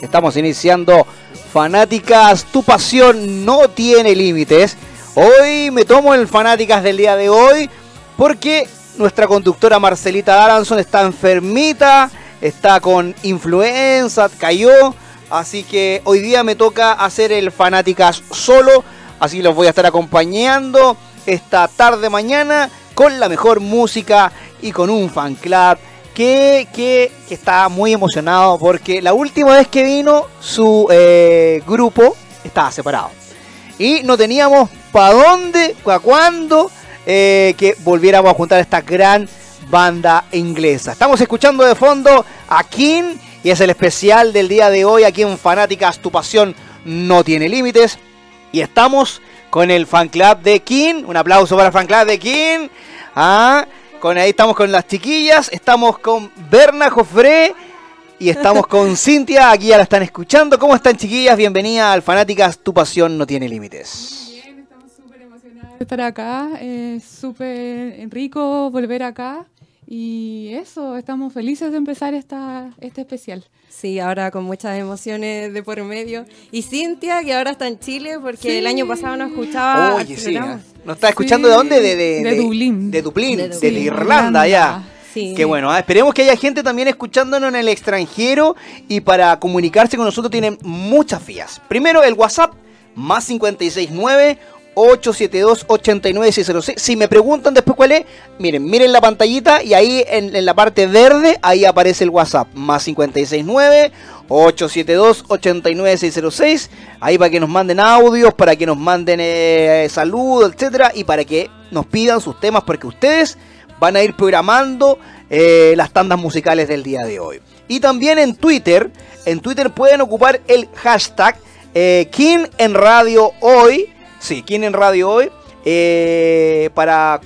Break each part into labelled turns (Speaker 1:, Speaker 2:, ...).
Speaker 1: Estamos iniciando Fanáticas, tu pasión no tiene límites. Hoy me tomo el Fanáticas del día de hoy porque nuestra conductora Marcelita Aranson está enfermita, está con influenza, cayó. Así que hoy día me toca hacer el Fanáticas solo. Así los voy a estar acompañando esta tarde mañana con la mejor música y con un fan club que, que, está muy emocionado porque la última vez que vino su eh, grupo estaba separado. Y no teníamos para dónde, para cuándo eh, que volviéramos a juntar esta gran banda inglesa. Estamos escuchando de fondo a King y es el especial del día de hoy aquí en Fanáticas Tu Pasión No Tiene Límites. Y estamos con el fan club de King. Un aplauso para el fan club de King. Con ahí estamos con las chiquillas, estamos con Berna Jofré y estamos con Cintia, aquí ya la están escuchando. ¿Cómo están chiquillas? Bienvenida al Fanáticas, tu pasión no tiene límites.
Speaker 2: Bien, estamos súper emocionadas de estar acá, es súper rico volver acá y eso, estamos felices de empezar esta, este especial.
Speaker 3: Sí, ahora con muchas emociones de por medio. Y Cintia, que ahora está en Chile, porque el año pasado nos escuchaba.
Speaker 1: Oye, sí. ¿Nos está escuchando de dónde? De, de,
Speaker 2: de, Dublín.
Speaker 1: De Dublín, de, Irlanda, ya. Sí. Qué bueno, ¿eh? esperemos que haya gente también escuchándonos en el extranjero y para comunicarse con nosotros tienen muchas vías. Primero el WhatsApp, más 569 872-89606. Si me preguntan después cuál es, miren, miren la pantallita y ahí en, la parte verde, ahí aparece el WhatsApp. Más 569 872-89606. Ahí para que nos manden audios, para que nos manden eh, saludos, etcétera, y para que nos pidan sus temas, porque ustedes van a ir programando eh, las tandas musicales del día de hoy. Y también en Twitter, en Twitter pueden ocupar el hashtag eh, King en Radio Hoy Sí, ¿quién en Radio hoy? Eh, para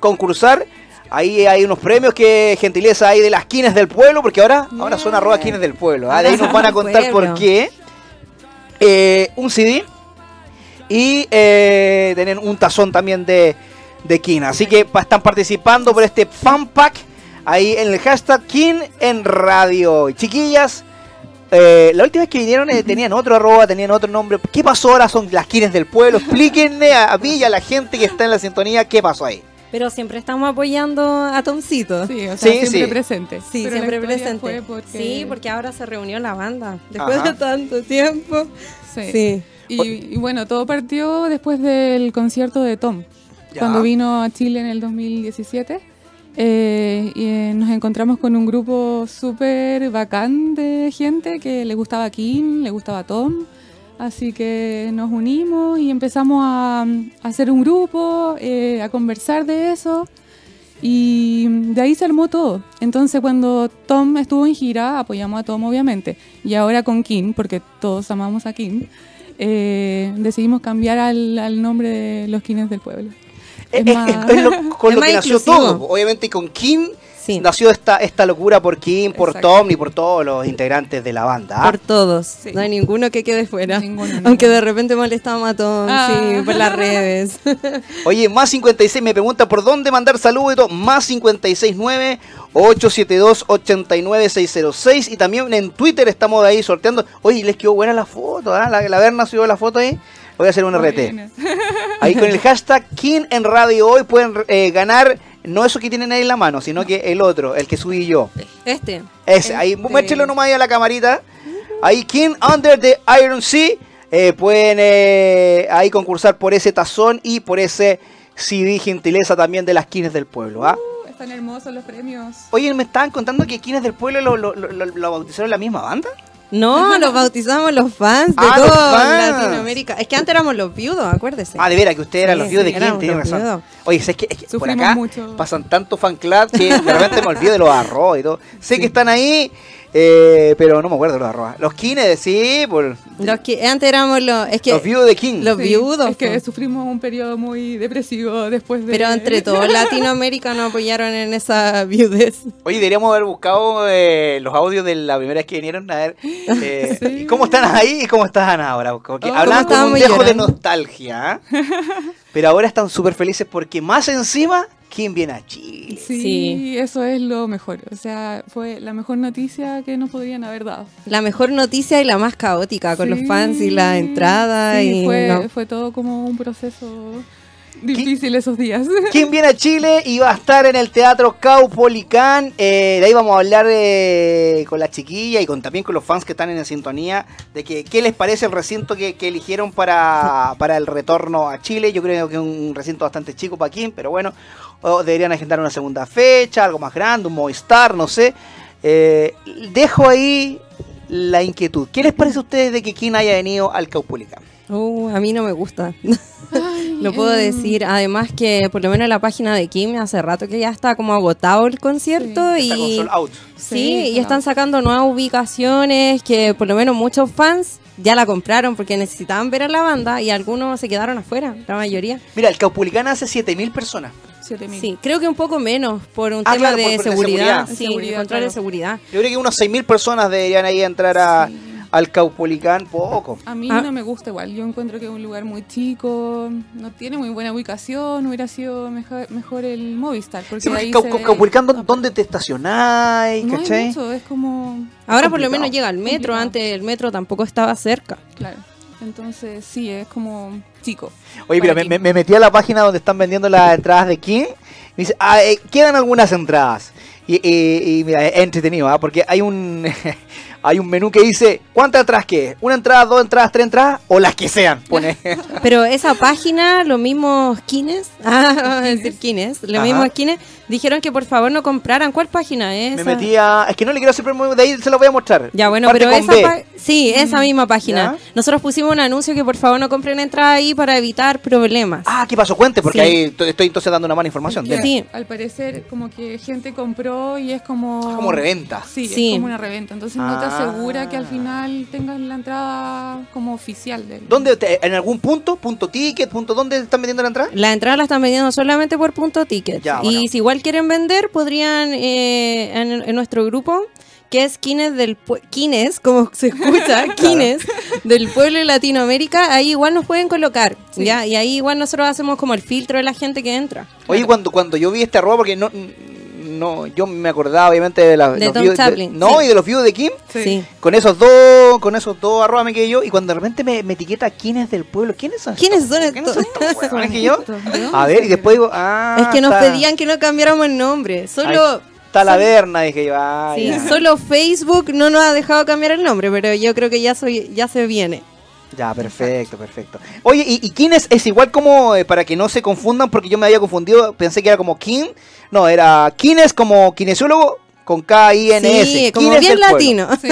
Speaker 1: concursar, ahí hay unos premios que gentileza hay de las quines del pueblo, porque ahora, ahora son arroba quines del pueblo. ¿ah? De ahí nos van a contar por qué. Eh, un CD y eh, tienen un tazón también de, de Kin. Así que están participando por este fan pack ahí en el hashtag Kin en Radio. Chiquillas, eh, la última vez que vinieron eh, tenían otro arroba, tenían otro nombre. ¿Qué pasó ahora? Son las quines del pueblo. Explíquenme a, mí y a la gente que está en la sintonía qué pasó ahí.
Speaker 3: Pero siempre estamos apoyando a Tomcito.
Speaker 2: Sí, o sea, siempre presente.
Speaker 3: Sí, siempre presente. Sí, porque ahora se reunió la banda. Después de tanto tiempo.
Speaker 2: Sí. Y, bueno, todo partió después del concierto de Tom. Cuando vino a Chile en el 2017. Eh, y eh, nos encontramos con un grupo súper bacán de gente que le gustaba Kim, le gustaba Tom. Así que nos unimos y empezamos a, hacer un grupo, eh, a conversar de eso. Y de ahí se armó todo. Entonces cuando Tom estuvo en gira, apoyamos a Tom obviamente. Y ahora con Kim, porque todos amamos a Kim, decidimos cambiar al, al nombre de los Kines del Pueblo
Speaker 1: con lo que nació todo. Obviamente con Kim nació esta, esta locura por Kim, por Tom y por todos los integrantes de la banda.
Speaker 3: ¿ah? Por todos. No hay ninguno que quede fuera. Aunque de repente molestamos a Tom, ah. por las redes.
Speaker 1: Oye, más 56 me pregunta por dónde mandar saludos y todo. Más 569 872 89606 y también en Twitter estamos ahí sorteando. Oye, les quedó buena la foto, ¿ah? la, la Berna subió la foto ahí. Voy a hacer un RT. Ahí con el hashtag King en Radio Hoy pueden eh, ganar no eso que tienen ahí en la mano, sino que el otro, el que subí yo.
Speaker 3: Este.
Speaker 1: Ese, ahí, este. muéstrelo nomás ahí a la camarita. Ahí, King Under the Iron Sea. Eh, pueden eh, ahí concursar por ese tazón y por ese CD gentileza también de las Kines del pueblo. ¿ah?
Speaker 2: Uh, están hermosos los premios.
Speaker 1: Oye, me estaban contando que Kines del pueblo lo, lo, lo bautizaron la misma banda.
Speaker 3: No, los bautizamos los fans de ah, toda Latinoamérica. Es que antes éramos los viudos, acuérdese.
Speaker 1: Ah, de veras, que ustedes eran los viudos de quién, tiene razón. Oye, es que, por acá pasan tanto fan club que de repente me olvido de los arroz y todo. Sé que están ahí eh, pero no me acuerdo los arroba. Los kines, sí, por...
Speaker 3: Los que antes éramos los... Es que,
Speaker 1: los viudos de King.
Speaker 3: Los viudos.
Speaker 2: Es que sufrimos un periodo muy depresivo después de...
Speaker 3: Pero entre todos Latinoamérica nos apoyaron en esa viudez.
Speaker 1: Oye, deberíamos haber buscado eh, los audios de la primera vez que vinieron a ver eh, cómo están ahí y cómo están ahora. Como que oh, hablaban con un dejo de nostalgia. Pero ahora están súper felices porque más encima ¿Quién viene a Chile?
Speaker 2: Sí,
Speaker 3: Sí.
Speaker 2: eso es lo mejor. O sea, fue la mejor noticia que nos podrían haber dado.
Speaker 3: La mejor noticia y la más caótica, con los fans y la entrada.
Speaker 2: sí,
Speaker 3: y
Speaker 2: fue,
Speaker 3: no.
Speaker 2: fue todo como un proceso difícil esos días.
Speaker 1: ¿Quién viene a Chile y va a estar en el Teatro Caupolicán? Eh, de ahí vamos a hablar eh, con la chiquilla y con también con los fans que están en sintonía de que qué les parece el recinto que, que eligieron para, para el retorno a Chile. Yo creo que es un recinto bastante chico para Kim, pero bueno, deberían agendar una segunda fecha, algo más grande, un Movistar, no sé. Eh, dejo ahí la inquietud. ¿Qué les parece a ustedes de que Kim haya venido al Caupolicán?
Speaker 3: Uh, a mí no me gusta.
Speaker 2: Ay,
Speaker 3: Lo puedo
Speaker 2: em,
Speaker 3: decir. Además que por lo menos en la página de Kim hace rato que ya está como agotado el concierto
Speaker 1: Está con
Speaker 3: y
Speaker 1: Sold Out.
Speaker 3: sí,
Speaker 2: Sí,
Speaker 3: y están
Speaker 2: out.
Speaker 3: sacando nuevas ubicaciones que por lo menos muchos fans ya la compraron porque necesitaban ver a la banda y algunos se quedaron afuera, la mayoría.
Speaker 1: Mira, el Caupolicán hace 7000 personas.
Speaker 2: 7000.
Speaker 3: Sí, creo que un poco menos por un
Speaker 1: Ah,
Speaker 3: tema
Speaker 1: claro,
Speaker 3: de,
Speaker 1: por- por la
Speaker 3: seguridad,
Speaker 1: seguridad.
Speaker 3: sí,
Speaker 2: Seguridad,
Speaker 3: de control de seguridad.
Speaker 1: Yo creo que unos 6.000 personas deberían ahí entrar a, al Caupolicán. Poco.
Speaker 2: A mí
Speaker 3: Ah.
Speaker 2: no me gusta igual. Yo encuentro que es un lugar muy chico, no tiene muy buena ubicación. Hubiera sido mejor, mejor el Movistar. Porque
Speaker 1: Sí,
Speaker 2: ahí
Speaker 1: Cau-
Speaker 2: ve-
Speaker 1: Caupolicán, ¿dó-
Speaker 2: no,
Speaker 1: ¿dónde te estacionáis?
Speaker 2: No hay mucho, es como.
Speaker 3: Ahora por lo menos llega el metro,
Speaker 2: Complicado.
Speaker 3: antes el metro tampoco estaba cerca.
Speaker 2: Claro. Entonces, sí, es como chico.
Speaker 1: Oye, mira, me, me- me metí a la página donde están vendiendo las entradas de King. Y dice, ah, eh, quedan algunas entradas. Y, y- y mira, es entretenido, ¿ah? porque hay un hay un menú que dice, ¿cuántas entradas qué? ¿Una entrada, dos entradas, tres entradas? O las que sean, pone.
Speaker 3: Pero esa página, los mismos kines, ah, vamos a decir kines, los mismos kines, dijeron que por favor no compraran. ¿Cuál página es?
Speaker 1: me
Speaker 3: esa?
Speaker 1: metí a... Es que no le quiero hacer promo, de ahí se lo voy a mostrar.
Speaker 3: Ya, bueno,
Speaker 1: Parte
Speaker 3: pero esa sí, esa misma página.
Speaker 1: ¿Ya?
Speaker 3: Nosotros pusimos un anuncio que por favor no compren entrada ahí para evitar problemas.
Speaker 1: Ah, ¿qué pasó? Cuente, porque
Speaker 3: Sí.
Speaker 1: ahí to- estoy entonces dando una mala información.
Speaker 3: Sí.
Speaker 2: Al parecer, como que gente compró y es como.
Speaker 1: Como reventa.
Speaker 2: Sí,
Speaker 3: Sí.
Speaker 2: es como una reventa. Entonces no te
Speaker 1: Ah.
Speaker 2: Asegura que al final tengas la entrada como oficial del.
Speaker 1: ¿Dónde? te- ¿En algún punto? ¿Punto ticket? ¿Punto dónde están vendiendo la entrada?
Speaker 3: La entrada la están vendiendo solamente por punto ticket.
Speaker 1: Ya,
Speaker 3: y
Speaker 1: bueno.
Speaker 3: si igual quieren vender, podrían eh, en, en nuestro grupo, que es Kines del Kines, como se escucha, Kines del pueblo de Latinoamérica, ahí igual nos pueden colocar.
Speaker 2: Sí.
Speaker 3: ¿ya? Y ahí igual nosotros hacemos como el filtro de la gente que entra.
Speaker 1: Oye, cuando, cuando yo vi este arroba, porque no, no, yo me acordaba obviamente de, la,
Speaker 3: De
Speaker 1: los
Speaker 3: Tom
Speaker 1: views
Speaker 3: Chaplin,
Speaker 1: no,
Speaker 3: sí.
Speaker 1: y de los views de Kim.
Speaker 3: Sí.
Speaker 1: Con esos dos, con esos dos arroba me quedé yo, y cuando de repente me, me etiqueta quién es del pueblo, ¿quiénes son?
Speaker 3: ¿Quiénes
Speaker 1: estos?
Speaker 3: son
Speaker 1: ¿Quiénes
Speaker 3: estos?
Speaker 1: son estos huevones que yo?
Speaker 2: ¿De
Speaker 1: A ver, y después digo, ah.
Speaker 3: es que nos
Speaker 1: está-
Speaker 3: pedían que no cambiáramos el nombre. Solo,
Speaker 1: Está la Verna, dije yo, ah,
Speaker 3: sí,
Speaker 1: ya.
Speaker 3: solo Facebook no nos ha dejado cambiar el nombre, pero yo creo que ya, soy, ya se viene.
Speaker 1: Ya, perfecto, perfecto. Oye, ¿y, y es? Igual como, eh, para que no se confundan, porque yo me había confundido, pensé que era como King. No, era King es como kinesiólogo con K-I-N-S.
Speaker 3: Sí, como bien latino.
Speaker 2: Sí,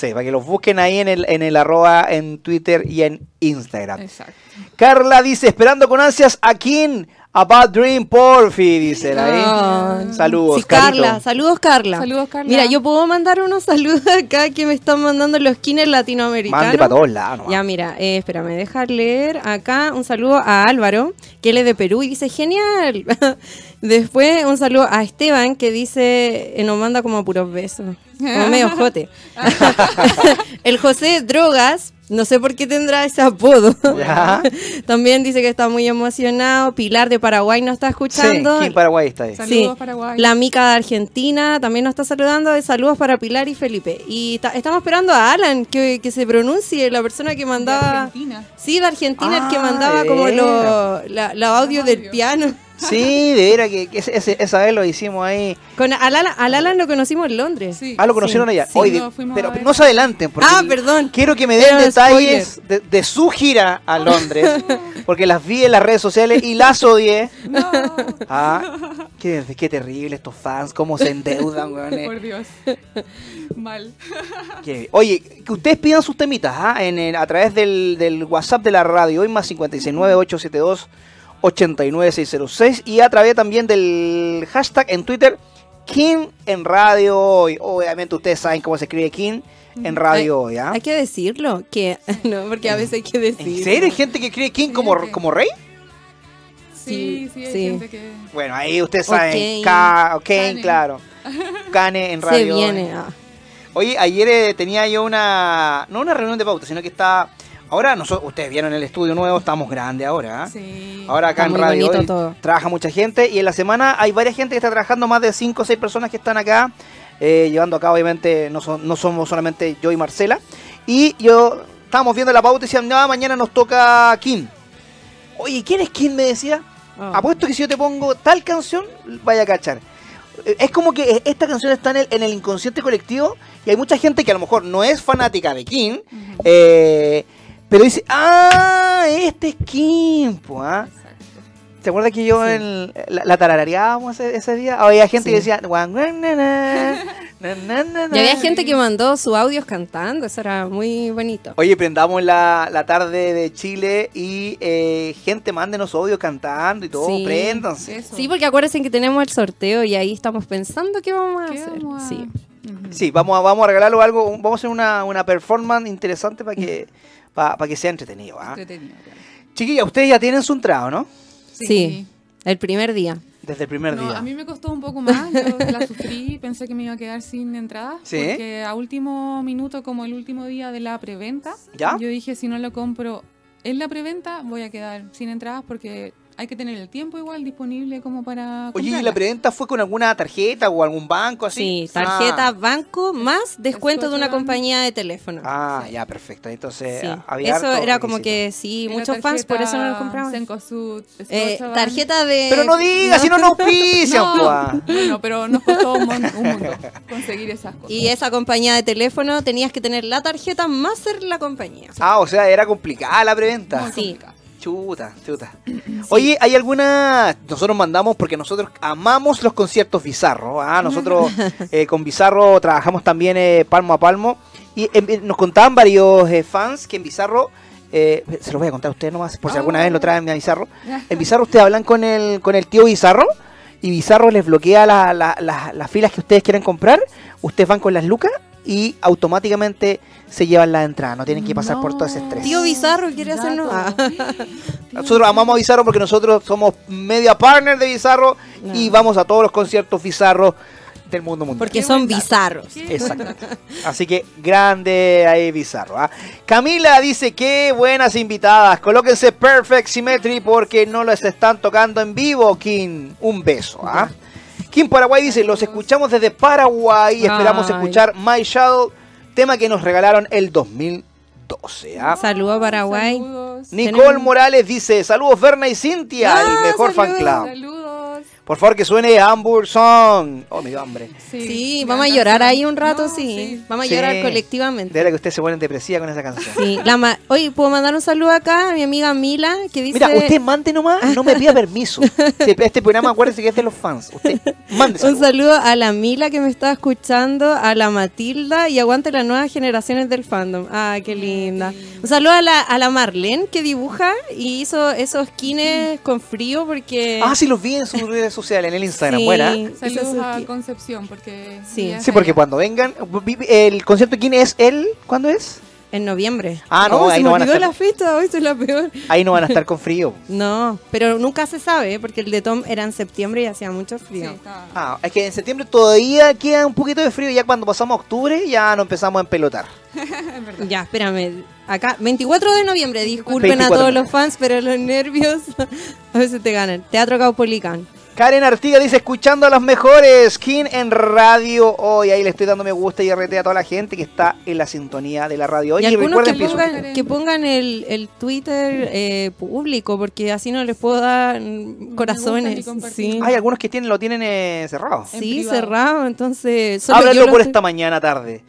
Speaker 1: Sí, para que los busquen ahí en el, en el arroba, en Twitter y en Instagram.
Speaker 2: exacto.
Speaker 1: Carla dice, esperando con ansias a King, a Bad Dream Porfi, dice él ahí.
Speaker 3: Ah.
Speaker 1: Saludos,
Speaker 3: Sí. Carla, saludos Carla.
Speaker 2: Saludos, Carla.
Speaker 3: Mira, yo puedo mandar unos saludos acá que me están mandando los kines latinoamericanos.
Speaker 1: Mande para todos lados.
Speaker 3: Ya, mira, eh, espérame, dejar leer acá un saludo a Álvaro, que él es de Perú y dice, genial. Después un saludo a Esteban, que dice, eh, nos manda como puros besos, como medio jote. El José Drogas, no sé por qué tendrá ese apodo.
Speaker 1: Ya.
Speaker 3: También dice que está muy emocionado. Pilar de Paraguay nos está
Speaker 1: Sí,
Speaker 3: escuchando.
Speaker 1: King Paraguay está ahí.
Speaker 2: Saludos, Paraguay.
Speaker 3: La Mica de Argentina también nos está saludando. Saludos para Pilar y Felipe. Y ta- estamos esperando a Alan que, que se pronuncie, la persona que
Speaker 2: De
Speaker 3: mandaba.
Speaker 2: Argentina.
Speaker 3: Sí, de Argentina, el que
Speaker 1: Ah,
Speaker 3: mandaba
Speaker 1: de
Speaker 3: como
Speaker 1: veras.
Speaker 3: lo, la, la audio
Speaker 2: Los
Speaker 3: del piano.
Speaker 1: Sí, de veras que, que ese- esa vez lo hicimos ahí.
Speaker 3: Con al Alan, al Alan lo conocimos en Londres.
Speaker 2: Sí.
Speaker 1: Ah, lo conocieron
Speaker 3: Sí,
Speaker 1: allá.
Speaker 3: sí.
Speaker 1: Oye,
Speaker 2: No, fuimos
Speaker 1: pero no se adelanten. Porque
Speaker 3: Ah, perdón.
Speaker 1: Quiero que me den detalles de, de su gira a Londres. porque las vi en las redes sociales y las odié.
Speaker 2: No,
Speaker 1: Ah, qué, qué terrible estos fans, cómo se endeudan, weones.
Speaker 2: por Dios. Mal.
Speaker 1: Qué- Oye, que ustedes pidan sus temitas ¿ah? en el- a través del, del WhatsApp de la radio, hoy más 569-872-89606 y a través también del hashtag en Twitter, King en Radio Hoy. Obviamente ustedes saben cómo se escribe King en Radio Hoy. ¿ah?
Speaker 3: Hay que decirlo, que no, porque a veces hay que decirlo.
Speaker 1: ¿En serio hay gente que escribe King como,
Speaker 2: Sí.
Speaker 1: como rey?
Speaker 2: Sí,
Speaker 3: Sí,
Speaker 2: sí, hay
Speaker 3: sí.
Speaker 2: gente que.
Speaker 1: Bueno, ahí ustedes saben,
Speaker 3: Ok.
Speaker 1: K, ok,
Speaker 2: Kane.
Speaker 1: claro. Cane en
Speaker 3: Se
Speaker 1: Radio Hoy.
Speaker 3: viene. ah.
Speaker 1: Oye, ayer eh, tenía yo una, no una reunión de pauta, sino que estaba Ahora nosotros, ustedes vieron el estudio nuevo, estamos grandes ahora. ¿ah?
Speaker 2: Sí.
Speaker 1: Ahora acá
Speaker 3: Está
Speaker 1: en Radio Hoy
Speaker 3: todo.
Speaker 1: trabaja mucha gente y en la semana hay varias gente que está trabajando, más de 5 o 6 personas que están acá, eh, llevando a cabo, obviamente, no, son- no somos solamente yo y Marcela. Y yo estábamos viendo la pauta y decían, no, mañana nos toca Kim. Oye, ¿quién es Kim? Me decía.
Speaker 3: Oh.
Speaker 1: Apuesto que si yo te pongo tal canción, vaya a cachar. Es como que esta canción está en el, en el inconsciente colectivo y hay mucha gente que a lo mejor no es fanática de Kim,
Speaker 2: Ujú.
Speaker 1: eh, pero dice, ah, este es Kim, po, ah".
Speaker 2: Exacto.
Speaker 1: ¿Te acuerdas que yo
Speaker 3: Sí.
Speaker 1: en- la, la tarareábamos ese, ese día? Había gente que
Speaker 3: Sí.
Speaker 1: decía, "Guan, guan, na, na, na, na, na,
Speaker 3: Y había
Speaker 1: na".
Speaker 3: gente que mandó sus audios cantando, eso era muy bonito.
Speaker 1: Oye, prendamos la, la tarde de Chile y eh, gente, mándenos audio cantando y todo,
Speaker 3: Sí.
Speaker 1: préndanse.
Speaker 2: Eso.
Speaker 3: Sí, porque acuérdense que tenemos el sorteo y ahí estamos pensando qué vamos a
Speaker 2: ¿Qué
Speaker 3: hacer.
Speaker 2: vamos a-
Speaker 3: Sí.
Speaker 1: Sí, vamos a, vamos a regalarlo algo, vamos a hacer una, una performance interesante para que, para que sea entretenido. ¿ah?
Speaker 2: Entretenido, claro.
Speaker 1: Chiquilla, ustedes ya tienen su entrada, ¿no?
Speaker 3: Sí. El primer día.
Speaker 1: Desde el primer
Speaker 2: No,
Speaker 1: día.
Speaker 2: a mí me costó un poco más, yo la sufrí, pensé que me iba a quedar sin entrada,
Speaker 1: ¿Sí?
Speaker 2: porque a último minuto, como el último día de la preventa,
Speaker 1: ¿Ya?
Speaker 2: yo dije si no lo compro en la preventa voy a quedar sin entradas porque hay que tener el tiempo igual disponible como para
Speaker 1: Oye, ¿y la preventa fue con alguna tarjeta o algún banco así?
Speaker 3: Sí, tarjeta
Speaker 1: Ah,
Speaker 3: banco más descuento de una compañía de teléfono.
Speaker 1: Ah, ya, perfecto. Entonces,
Speaker 3: Sí.
Speaker 1: había
Speaker 3: Eso
Speaker 1: harto
Speaker 3: era como que sí, muchos fans, por eso no lo compraban.
Speaker 2: Cencosud,
Speaker 3: Eh, tarjeta de...
Speaker 1: Pero no digas, si no nos auspician,
Speaker 2: No,
Speaker 1: pues.
Speaker 2: bueno, pero nos costó un, mon- un mundo conseguir esas cosas.
Speaker 3: Y esa compañía de teléfono tenías que tener la tarjeta más ser la compañía.
Speaker 1: Ah, o sea, era complicada la preventa.
Speaker 3: Sí.
Speaker 2: complicado.
Speaker 1: Chuta, chuta. Oye, ¿hay alguna...? Nosotros mandamos porque nosotros amamos los conciertos bizarros. Ah, nosotros eh, con Bizarro trabajamos también eh, palmo a palmo. Y eh, nos contaban varios eh, fans que en Bizarro... eh, se los voy a contar a ustedes nomás, por si alguna
Speaker 2: Oh.
Speaker 1: vez lo traen a Bizarro. En Bizarro ustedes hablan con el, con el tío Bizarro y Bizarro les bloquea la- la- la- las filas que ustedes quieren comprar. Ustedes van con las lucas y automáticamente se llevan la entrada. No tienen que pasar por todo ese estrés.
Speaker 3: Tío Bizarro quiere hacernos...
Speaker 2: Dato.
Speaker 1: Nosotros amamos a Bizarro porque nosotros somos media partner de Bizarro y vamos a todos los conciertos bizarros del mundo mundial.
Speaker 3: Porque
Speaker 2: Qué
Speaker 3: son bizarros.
Speaker 2: Qué
Speaker 1: Exacto. Así que grande ahí Bizarro. ¿ah? Camila dice que buenas invitadas. Colóquense Perfect Symmetry porque no las están tocando en vivo, Kim. Un beso. ¿ah? Kim Paraguay dice, los escuchamos desde Paraguay y esperamos
Speaker 3: Ay.
Speaker 1: escuchar My Shadow, tema que nos regalaron el 2012. ¿ah?
Speaker 3: Saludos Paraguay.
Speaker 2: Saludos.
Speaker 1: Nicole Morales dice, saludos Verna y Cintia, el
Speaker 3: Ah,
Speaker 1: mejor fan
Speaker 3: saludos.
Speaker 1: club. Por favor que suene Hamburg Song. Oh, me dio hambre.
Speaker 3: Sí, vamos a llorar ahí un rato,
Speaker 2: No,
Speaker 3: sí. Vamos a
Speaker 1: Sí.
Speaker 3: llorar
Speaker 1: De
Speaker 3: colectivamente.
Speaker 1: verdad que ustedes se ponen depresiva con esa canción.
Speaker 3: Sí, la ma- Oye, ¿puedo mandar un saludo acá a mi amiga Mila que dice...
Speaker 1: Mira, usted mande nomás, no me pida permiso. Este, este programa, acuérdese que es de los fans. Usted mande
Speaker 3: Un saludo a la Mila que me está escuchando, a la Matilda y aguante las nuevas generaciones del fandom. Ah, qué linda. Un saludo a la, a la Marlene que dibuja y hizo esos skins con frío porque...
Speaker 1: Ah, sí, los vi en sus redes sociales, en el Instagram.
Speaker 3: Sí,
Speaker 1: Buena.
Speaker 2: Saludos a. Concepción porque
Speaker 3: Sí.
Speaker 1: Sí, porque cuando vengan, el concierto quién es él, ¿cuándo es?
Speaker 3: En noviembre.
Speaker 1: Ah, no,
Speaker 3: Oh,
Speaker 1: ahí
Speaker 3: se
Speaker 1: no
Speaker 3: me
Speaker 1: van a estar.
Speaker 3: la fiesta, hoy soy la peor.
Speaker 1: Ahí no van a estar con frío.
Speaker 3: No, pero nunca se sabe, porque el de Tom era en septiembre y hacía mucho
Speaker 2: Sí,
Speaker 3: frío.
Speaker 1: Ah, es que en septiembre todavía queda un poquito de frío. Ya cuando pasamos a octubre ya nos empezamos a empelotar.
Speaker 2: es.
Speaker 3: Ya, espérame. Acá, 24 de noviembre, disculpen
Speaker 1: 24
Speaker 3: a todos los fans, pero los nervios a veces te ganan. Teatro Caupolicán.
Speaker 1: Karen Artiga dice, escuchando a las mejores, King en radio hoy. Ahí le estoy dando me gusta y RT a toda la gente que está en la sintonía de la radio. Oye,
Speaker 3: y algunos
Speaker 1: recuerden
Speaker 3: que
Speaker 2: pongan-
Speaker 3: que pongan el, el Twitter eh, público, porque así no les puedo dar corazones.
Speaker 2: y.
Speaker 3: Sí,
Speaker 1: Hay algunos que tienen, lo tienen eh, cerrado.
Speaker 3: Sí cerrado, entonces... solo
Speaker 1: Háblenlo
Speaker 3: yo lo
Speaker 1: por
Speaker 3: estoy-
Speaker 1: esta mañana tarde.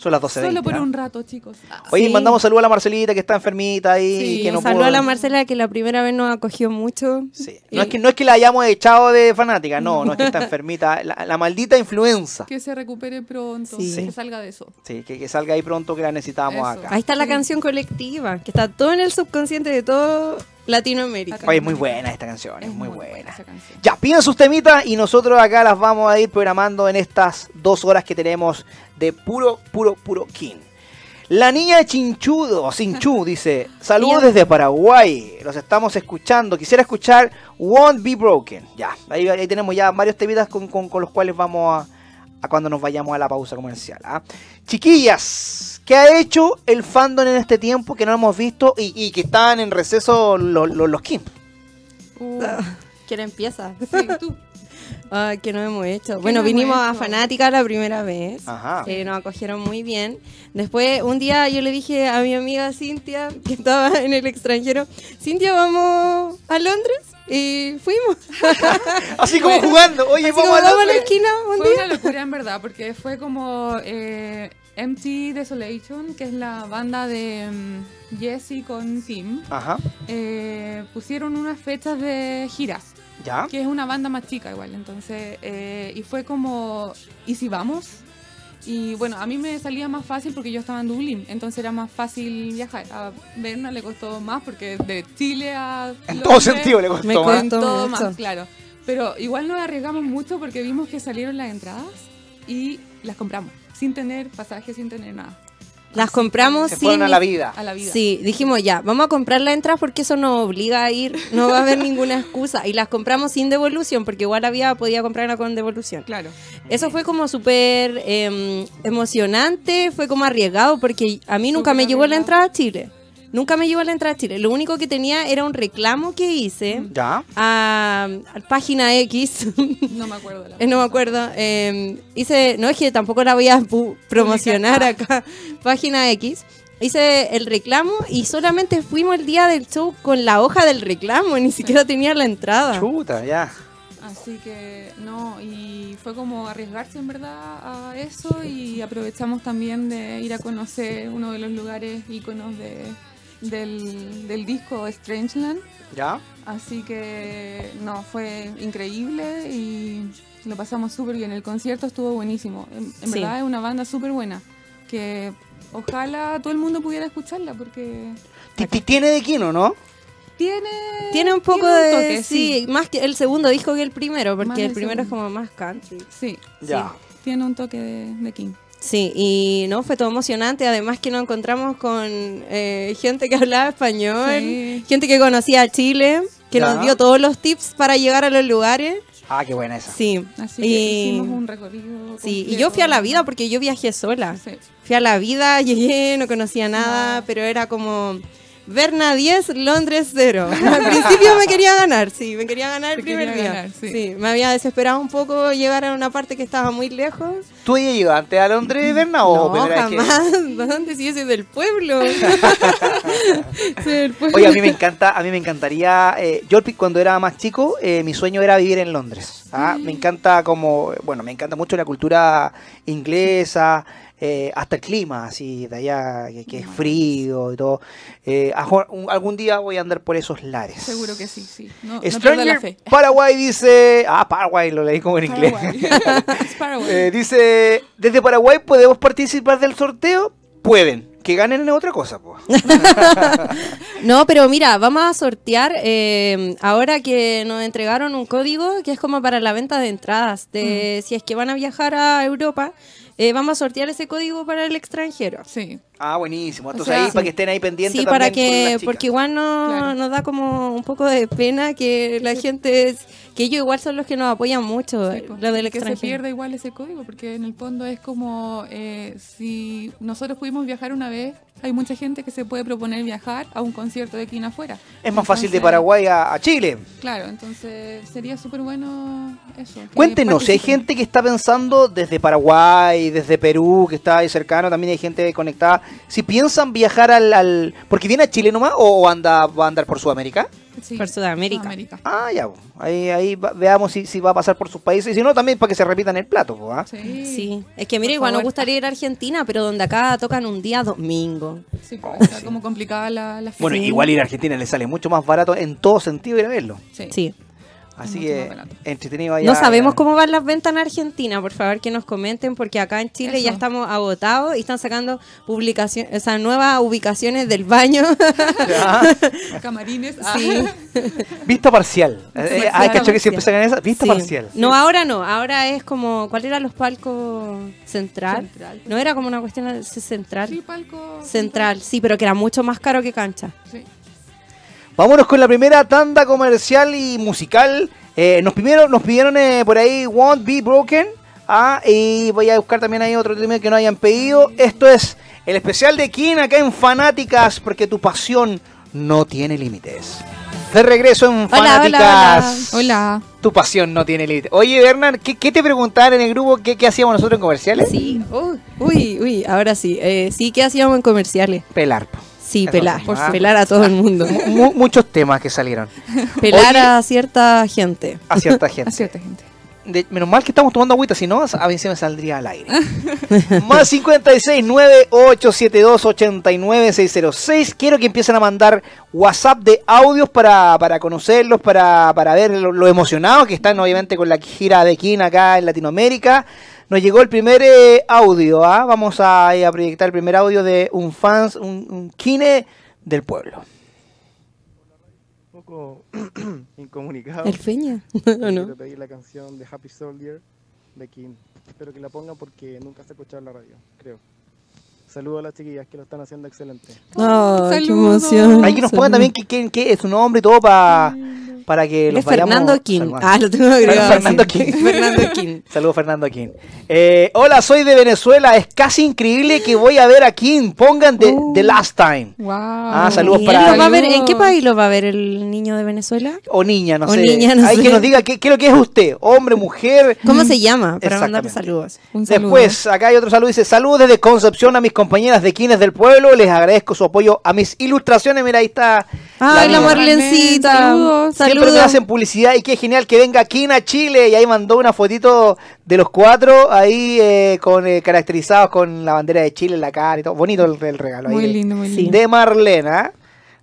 Speaker 1: Son las 12.20.
Speaker 2: Solo por
Speaker 1: ¿ah?
Speaker 2: un rato, chicos.
Speaker 1: Oye,
Speaker 3: Sí.
Speaker 1: mandamos saludos a la Marcelita que está enfermita ahí.
Speaker 3: Sí,
Speaker 1: que no
Speaker 3: saludo
Speaker 1: pudo-
Speaker 3: a la Marcela que la primera vez nos acogió mucho.
Speaker 1: Sí. No, es que, no es que la hayamos echado de fanática, no, no es que está enfermita. La, la maldita influenza.
Speaker 2: Que se recupere pronto,
Speaker 3: Sí.
Speaker 2: que salga de eso.
Speaker 1: Sí, que, que salga ahí pronto que la necesitamos
Speaker 2: Eso.
Speaker 1: acá.
Speaker 3: Ahí está la
Speaker 2: Sí.
Speaker 3: canción colectiva, que está todo en el subconsciente de todo Latinoamérica.
Speaker 1: Oye, muy buena esta canción, es muy buena.
Speaker 2: canción.
Speaker 1: Ya, piden sus temitas y nosotros acá las vamos a ir programando en estas dos horas que tenemos de puro, puro, puro King. La niña de Chinchudo, Cinchú, dice, saludos desde Paraguay, los estamos escuchando, quisiera escuchar Won't Be Broken. Ya, ahí, ahí tenemos ya varios temitas con, con- con los cuales vamos a cuando nos vayamos a la pausa comercial. ¿ah? Chiquillas, ¿qué ha hecho el fandom en este tiempo que no hemos visto y, que están en receso los, los, Kim?
Speaker 3: Uh, ¿Quién empieza? Sí, tú. Ah, que no hemos hecho. Bueno, vinimos a Fanática la primera vez. Ajá. Eh, nos acogieron muy bien. Después, un día yo le dije a mi amiga Cintia, que estaba en el extranjero, Cintia, vamos a Londres. Y fuimos.
Speaker 1: Así como jugando. Oye, vamos a,
Speaker 2: la esquina un fue una locura en verdad, porque fue como eh, Empty Desolation, que es la banda de um, Jesse con Tim. Ajá. Eh, pusieron unas fechas de giras. ¿Ya? Que es una banda más chica igual. Entonces, eh, y fue como, ¿y si vamos? Y bueno, a mí me salía más fácil porque yo estaba en Dublín, entonces era más fácil viajar. A Berna le costó más porque de Chile a...
Speaker 1: En todo sentido le costó me más.
Speaker 2: todo más, claro. Pero igual nos arriesgamos mucho porque vimos que salieron las entradas y las compramos, sin tener pasaje, sin tener nada.
Speaker 3: Las compramos
Speaker 1: se a la vida.
Speaker 2: A la vida.
Speaker 3: Sí, dijimos ya, vamos a comprar la entrada porque eso nos obliga a ir, no va a haber ninguna excusa. Y las compramos sin devolución, porque igual había podía comprarla con devolución.
Speaker 2: Claro.
Speaker 3: Eso fue como súper em, emocionante, fue como arriesgado, porque a mí nunca me llegó la entrada a Chile. Nunca me llevó a la entrada a Chile. Lo único que tenía era un reclamo que hice
Speaker 1: ¿Ya?
Speaker 3: a, página X.
Speaker 2: No me acuerdo.
Speaker 3: La no me acuerdo. Em, hice, no es que tampoco la voy a promocionar acá. Página X. Hice el reclamo y solamente fuimos el día del show con la hoja del reclamo. Ni siquiera tenía la entrada.
Speaker 1: Chuta, ya.
Speaker 2: Así que no, y fue como arriesgarse en verdad a eso y aprovechamos también de ir a conocer uno de los lugares íconos de, del, del disco Strangeland.
Speaker 1: ¿Ya?
Speaker 2: Así que no, fue increíble y lo pasamos súper bien. El concierto estuvo buenísimo. En, verdad es una banda súper buena que ojalá todo el mundo pudiera escucharla porque...
Speaker 1: Tiene de Kino, ¿no?
Speaker 2: Tiene,
Speaker 3: tiene un poco de sí, más que el segundo disco que el primero, porque el primero es como más country.
Speaker 2: Sí, ya. tiene un toque de, de King.
Speaker 3: Sí, y no fue todo emocionante. Además que nos encontramos con eh, gente que hablaba español, gente que conocía Chile, que nos dio todos los tips para llegar a los lugares.
Speaker 1: Ah, qué buena esa.
Speaker 3: Sí.
Speaker 2: Así que hicimos un recorrido.
Speaker 3: Sí, y yo fui a la vida porque yo viajé sola. Fui a la vida, llegué, no conocía nada, pero era como Berna 10, Londres 0. Al principio me quería ganar, sí, me quería ganar el primer día. sí. me había desesperado un poco llegar a una parte que estaba muy lejos.
Speaker 1: ¿Tú ya llegaste a Londres, Berna?
Speaker 3: O no, jamás. ¿Dónde? Si yo soy del pueblo.
Speaker 1: Oye, a mí me encanta, a mí me encantaría. Eh, yo cuando era más chico, eh, mi sueño era vivir en Londres. ¿ah? Me encanta como, bueno, me encanta mucho la cultura inglesa. Eh, hasta el clima, así de allá, que, es frío y todo. Eh, algún día voy a andar por esos lares.
Speaker 2: Seguro que sí, sí.
Speaker 1: No, Stranger Paraguay dice. Ah, Paraguay, lo leí como en inglés. Eh, dice: Desde Paraguay podemos participar del sorteo. Pueden. Que ganen en otra cosa, pues.
Speaker 3: no, pero mira, vamos a sortear ahora que nos entregaron un código que es como para la venta de entradas. De mm. si es que van a viajar a Europa, eh, vamos a sortear ese código para el extranjero.
Speaker 2: Sí.
Speaker 1: Ah, buenísimo. Entonces ahí para que estén ahí pendientes.
Speaker 3: Sí, para que, porque igual no, nos da como un poco de pena que la gente, que ellos igual son los que nos apoyan mucho,
Speaker 2: sí, lo del Que se pierda igual ese código, porque en el fondo es como eh, si nosotros pudimos viajar una vez, hay mucha gente que se puede proponer viajar a un concierto de aquí afuera.
Speaker 1: Es más fácil de Paraguay a, Chile.
Speaker 2: Claro, entonces sería súper bueno eso.
Speaker 1: Cuéntenos, hay gente que está pensando desde Paraguay, desde Perú, que está ahí cercano, también hay gente conectada. Si piensan viajar al... porque viene a Chile nomás o anda, va a andar por Sudamérica?
Speaker 3: por Sudamérica.
Speaker 1: Ah, ya. Ahí, ahí veamos si, si, va a pasar por sus países. Y si no, también para que se repitan el plato. ¿ah?
Speaker 3: Sí. sí. Es que, mire, igual nos gustaría ir a Argentina, pero donde acá tocan un día domingo.
Speaker 2: Sí, pues, está como complicada la, la
Speaker 1: Bueno, igual ir a Argentina le sale mucho más barato en todo sentido ir a verlo.
Speaker 3: Sí. sí.
Speaker 1: Así que entretenido allá.
Speaker 3: No sabemos cómo van las ventas en Argentina, por favor que nos comenten, porque acá en Chile ya estamos agotados y están sacando publicaciones, o sea, nuevas ubicaciones del baño.
Speaker 2: Camarines.
Speaker 3: Sí.
Speaker 1: Vista parcial. Eh, hay que que siempre sacan esa. Vista parcial.
Speaker 3: No, ahora no. Ahora es como, ¿cuál eran los palcos central? No era como una cuestión central.
Speaker 2: Sí, palco
Speaker 3: central. Sí, pero que era mucho más caro que cancha. Sí.
Speaker 1: Vámonos con la primera tanda comercial y musical. Eh, nos, primero, nos pidieron eh, por ahí Won't Be Broken. Ah, y voy a buscar también ahí otro tema que no hayan pedido. Esto es el especial de King acá en Fanáticas, porque tu pasión no tiene límites. De regreso en Fanáticas.
Speaker 2: Hola,
Speaker 1: Tu pasión no tiene límites. Oye, Bernard, ¿qué, qué te preguntaban en el grupo? ¿Qué, qué hacíamos nosotros en comerciales?
Speaker 3: Sí. uy, uy, ahora sí. Eh, sí, ¿qué hacíamos en comerciales?
Speaker 1: Pelar.
Speaker 3: Sí,
Speaker 1: Eso
Speaker 3: pelar. Por
Speaker 1: ah.
Speaker 3: pelar a todo el mundo.
Speaker 1: Mu- muchos temas que salieron.
Speaker 3: pelar
Speaker 1: Oye.
Speaker 3: a cierta gente.
Speaker 1: A cierta
Speaker 2: a
Speaker 1: gente.
Speaker 2: cierta gente.
Speaker 1: De- menos mal que estamos tomando agüita, si no, a mí se me saldría al aire. Más 56 9872 89606. Quiero que empiecen a mandar WhatsApp de audios para, para conocerlos, para, para ver lo, lo emocionados que están, obviamente, con la gira de Kin acá en Latinoamérica. Nos llegó el primer eh, audio, ¿ah? Vamos a, eh, a proyectar el primer audio de un fans, un, un kine del pueblo.
Speaker 4: Un poco incomunicado.
Speaker 3: ¿El Feña? ¿O
Speaker 4: Quiero
Speaker 3: no?
Speaker 4: pedir la canción de Happy Soldier de King. Espero que la pongan porque nunca se ha escuchado en la radio, creo. Saludos a las chiquillas que lo están haciendo excelente.
Speaker 3: Ay, qué
Speaker 2: Saludos.
Speaker 3: emoción.
Speaker 1: Hay que nos pongan también qué quién- qué es su nombre y todo para para que los
Speaker 3: Es Fernando King. Ah, lo tengo agregado.
Speaker 1: Fernando. King.
Speaker 3: Fernando King.
Speaker 1: Saludos Fernando King. Eh, hola, soy de Venezuela. Es casi increíble que voy a ver a King. Pongan The,
Speaker 3: Uh.
Speaker 1: The Last Time.
Speaker 2: Wow.
Speaker 1: Ah, saludos
Speaker 3: ¿Y
Speaker 1: para-
Speaker 3: va a ver- ¿En qué país lo va a ver el niño de Venezuela?
Speaker 1: O niña, no
Speaker 3: O
Speaker 1: sé.
Speaker 3: niña, no
Speaker 1: Hay
Speaker 3: sé.
Speaker 1: que nos diga qué, qué es lo que es usted. Hombre, mujer.
Speaker 3: ¿Cómo se llama? Para mandarle saludos.
Speaker 2: Un saludo.
Speaker 1: Después, acá hay otro saludo. Dice, saludos desde Concepción a mis compañeras de Kines del Pueblo. Les agradezco su apoyo a mis ilustraciones. Mira, ahí está.
Speaker 3: Ay, la. Marlencita.
Speaker 2: Saludos.
Speaker 3: Saludos.
Speaker 1: me hacen publicidad y qué genial que venga King a Chile. Y ahí mandó una fotito de los cuatro ahí eh, con eh, caracterizados con la bandera de Chile en la cara y todo. Bonito el, el regalo. ahí
Speaker 2: Muy
Speaker 1: de-
Speaker 2: lindo, muy lindo.
Speaker 1: De Marlena.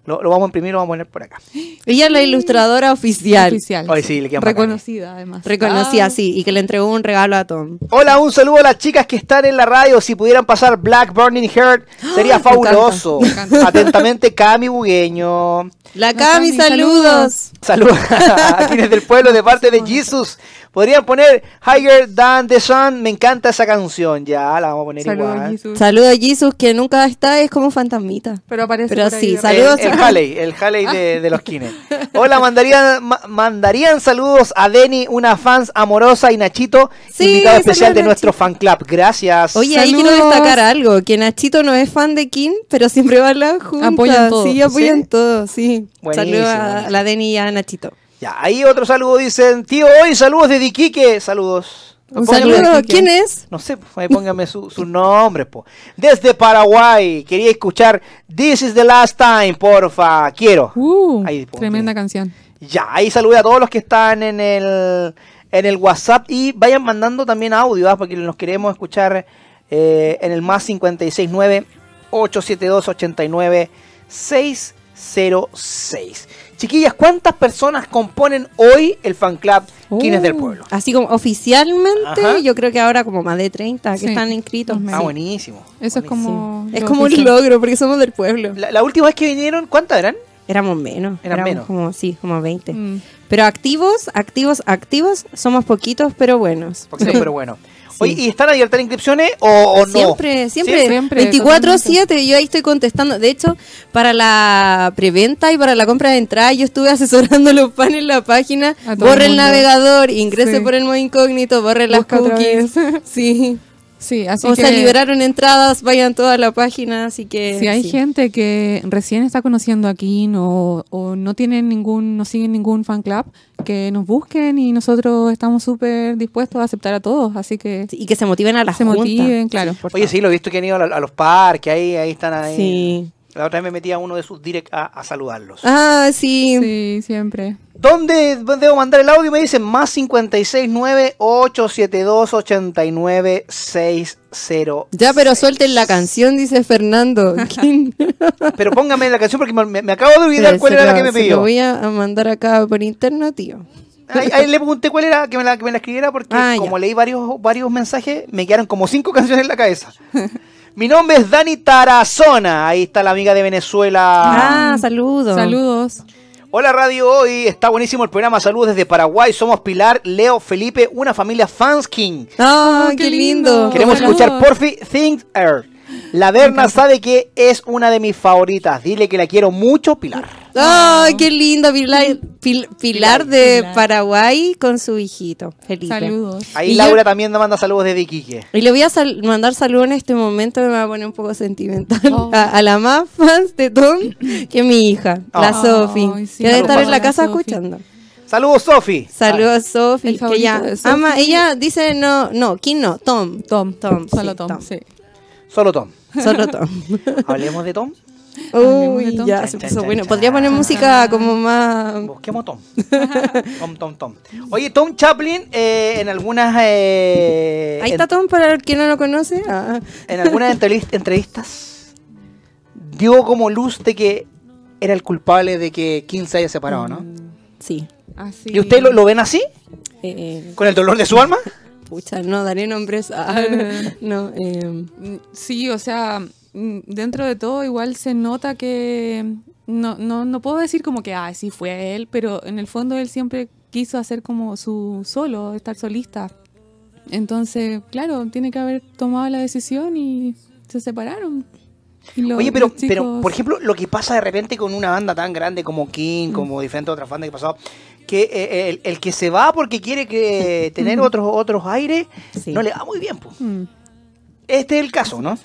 Speaker 1: Lo, lo vamos a imprimir, lo vamos a poner por acá.
Speaker 3: Ella es la ilustradora oficial.
Speaker 1: Sí, le.
Speaker 2: Reconocida, además.
Speaker 3: Reconocía,
Speaker 2: Ah,
Speaker 3: sí, y que le entregó un regalo a Tom.
Speaker 1: Hola, un saludo a las chicas que están en la radio. Si pudieran pasar Black Burning Heart, sería
Speaker 3: Me
Speaker 1: fabuloso.
Speaker 2: encanta, me encanta.
Speaker 1: Atentamente, Cami Bugueño.
Speaker 3: La
Speaker 2: Cami,
Speaker 3: Cami, saludos.
Speaker 1: Saludos a quienes del pueblo de parte de Jesus. Podrían poner Higher Than the Sun. Me encanta esa canción. Ya, la vamos a poner
Speaker 2: Saludos,
Speaker 1: igual.
Speaker 3: Saludos a Jesus, que nunca está, es como fantasmita.
Speaker 2: Pero aparece
Speaker 3: Pero
Speaker 2: por
Speaker 3: sí, saludos.
Speaker 1: El, el Halley, el Halley de, de los kines. Hola, mandarían, ma- mandarían saludos a Deni, una fans amorosa, y Nachito,
Speaker 3: Sí,
Speaker 1: invitado especial de nuestro fan club. Gracias.
Speaker 3: Oye, ahí quiero destacar algo, que Nachito no es fan de Kim, pero siempre va a la junta.
Speaker 2: Apoyan todo.
Speaker 3: Sí, apoyan
Speaker 1: ¿Sí?
Speaker 3: todo, sí. Saludos a la Deni y a Nachito.
Speaker 1: Ya, ahí otro saludo dicen, tío, hoy saludos de Iquique. Saludos.
Speaker 2: Un saludo.
Speaker 3: ¿quién es?
Speaker 1: No sé, pues, ahí pónganme su- sus nombres, po. Desde Paraguay, quería escuchar This is the last time, porfa. Quiero.
Speaker 2: Uh,
Speaker 1: Ahí, po,
Speaker 2: tremenda canción.
Speaker 1: Ya, ahí saludé a todos los que están en el, en el WhatsApp y vayan mandando también audio, ¿ah? porque nos queremos escuchar eh, en el más 569 872 89 606. Chiquillas, ¿cuántas personas componen hoy el fan club Quienes del
Speaker 2: Uh,
Speaker 1: Pueblo?
Speaker 3: Así como oficialmente,
Speaker 1: Ajá.
Speaker 3: yo creo que ahora como más de 30 que
Speaker 2: Sí,
Speaker 3: están inscritos.
Speaker 1: Ah,
Speaker 2: Sí.
Speaker 1: buenísimo.
Speaker 2: Eso es como.
Speaker 3: Es como un logro, porque somos del pueblo.
Speaker 1: La, la última vez que vinieron, ¿cuántas eran?
Speaker 3: Éramos menos.
Speaker 1: Eran
Speaker 3: éramos
Speaker 1: menos.
Speaker 3: Como, sí, como 20.
Speaker 2: Mm.
Speaker 3: Pero activos, activos, activos, somos poquitos, pero buenos.
Speaker 1: Poquito,
Speaker 2: Sí.
Speaker 1: pero bueno.
Speaker 3: Sí.
Speaker 1: Oye, ¿y están abiertas las inscripciones o, o no?
Speaker 3: Siempre, siempre,
Speaker 1: ¿Sí?
Speaker 2: Siempre,
Speaker 3: 24-7, yo ahí estoy contestando. De hecho, para la preventa y para la compra de entrada, yo estuve asesorando los fans en la página. Borre
Speaker 2: el
Speaker 3: navegador, ingrese
Speaker 2: Sí.
Speaker 3: por el modo incógnito, borre las
Speaker 2: Busca otra
Speaker 3: cookies. Sí.
Speaker 2: Sí, así
Speaker 3: o
Speaker 2: que.
Speaker 3: sea, liberaron entradas, vayan toda la página, así que...
Speaker 2: Si hay
Speaker 3: sí.
Speaker 2: gente que recién está conociendo aquí o, o no tienen ningún, no siguen ningún fan club, que nos busquen y nosotros estamos súper dispuestos a aceptar a todos, así que
Speaker 3: Y que se motiven a la
Speaker 2: se
Speaker 3: junta.
Speaker 2: motiven, claro. por
Speaker 1: Oye, sí, lo he visto que han ido a, a los parques, ahí, ahí están ahí.
Speaker 3: Sí.
Speaker 1: La otra vez me metí a uno de sus direct a, a saludarlos.
Speaker 3: Ah, sí.
Speaker 2: Sí, siempre.
Speaker 1: ¿Dónde debo mandar el audio? Me dicen más 569 872 89 606.
Speaker 3: Ya, pero suelten la canción, dice Fernando.
Speaker 1: Pero póngame la canción porque me, me acabo de olvidar
Speaker 3: Pero
Speaker 1: cuál era la que me
Speaker 3: se Lo
Speaker 1: pidió.
Speaker 3: voy a mandar acá por interno, tío.
Speaker 1: Ahí, ahí le pregunté cuál era, que me la, que me la escribiera porque
Speaker 3: Ah, ya.
Speaker 1: como leí varios, varios mensajes, me quedaron como cinco canciones en la cabeza. Mi nombre es Dani Tarazona. Ahí está la amiga de Venezuela.
Speaker 3: Ah, saludos.
Speaker 2: Saludos.
Speaker 1: Hola Radio Hoy, está buenísimo el programa. Saludos desde Paraguay. Somos Pilar, Leo, Felipe, una familia fans king.
Speaker 3: Ah,
Speaker 2: Oh,
Speaker 3: qué,
Speaker 2: qué
Speaker 3: lindo.
Speaker 2: lindo.
Speaker 1: Queremos escuchar Porfi Think Earth. La Berna sabe que es una de mis favoritas. Dile que la quiero mucho, Pilar.
Speaker 3: ¡Ay, qué lindo! Pilar, Pil- Pilar de
Speaker 2: Pilar.
Speaker 3: Paraguay con su hijito. Felipe.
Speaker 2: Saludos.
Speaker 1: Ahí
Speaker 3: Y
Speaker 1: Laura
Speaker 3: yo-
Speaker 1: también nos manda saludos desde Iquique.
Speaker 3: Y le voy a sal- mandar saludos en este momento, me va a poner un poco sentimental.
Speaker 2: Oh.
Speaker 3: A, a la más fans de Tom que mi hija, la
Speaker 1: Oh.
Speaker 3: Sofi,
Speaker 2: sí,
Speaker 3: que debe estar en la casa escuchando.
Speaker 1: Saludos, Sofi.
Speaker 3: Saludos, Sofi,
Speaker 2: el
Speaker 3: que
Speaker 2: favorito
Speaker 3: ella ama. Ella dice no, no, ¿quién no? Tom.
Speaker 2: Tom.
Speaker 3: Tom,
Speaker 2: Solo
Speaker 3: sí,
Speaker 2: Tom,
Speaker 3: Tom.
Speaker 2: sí.
Speaker 1: Solo Tom.
Speaker 3: Solo Tom.
Speaker 1: Hablemos de Tom.
Speaker 3: Uy,
Speaker 2: Tom.
Speaker 3: ya
Speaker 1: Chan,
Speaker 3: se puso
Speaker 1: chan,
Speaker 3: bueno.
Speaker 1: chan.
Speaker 3: Podría poner música como más.
Speaker 1: Busquemos Tom. Tom, Tom, Tom. Oye, Tom Chaplin, eh, en algunas. eh,
Speaker 3: Ahí
Speaker 1: en-
Speaker 3: está Tom para el que no lo conoce. Ah.
Speaker 1: en algunas entrevis- entrevistas dio como luz de que era el culpable de que Kim se haya separado, ¿no?
Speaker 3: Sí.
Speaker 2: Así.
Speaker 1: ¿Y usted lo, lo ven así?
Speaker 3: Eh,
Speaker 1: ¿Con el dolor de su alma?
Speaker 3: Pucha, no daré nombres. Ah, no, eh,
Speaker 2: Sí, o sea, dentro de todo igual se nota que no, no, no puedo decir como que, ah, sí fue él, pero en el fondo él siempre quiso hacer como su solo, estar solista. Entonces, claro, tiene que haber tomado la decisión y se separaron.
Speaker 1: Oye, pero, pero, por ejemplo, lo que pasa de repente con una banda tan grande como King, como diferentes otras bandas que pasado, que eh, el, el que se va porque quiere que tener otros otros aires,
Speaker 3: Sí.
Speaker 1: no le va muy bien.
Speaker 2: Mm,
Speaker 1: Este es el caso, ¿no?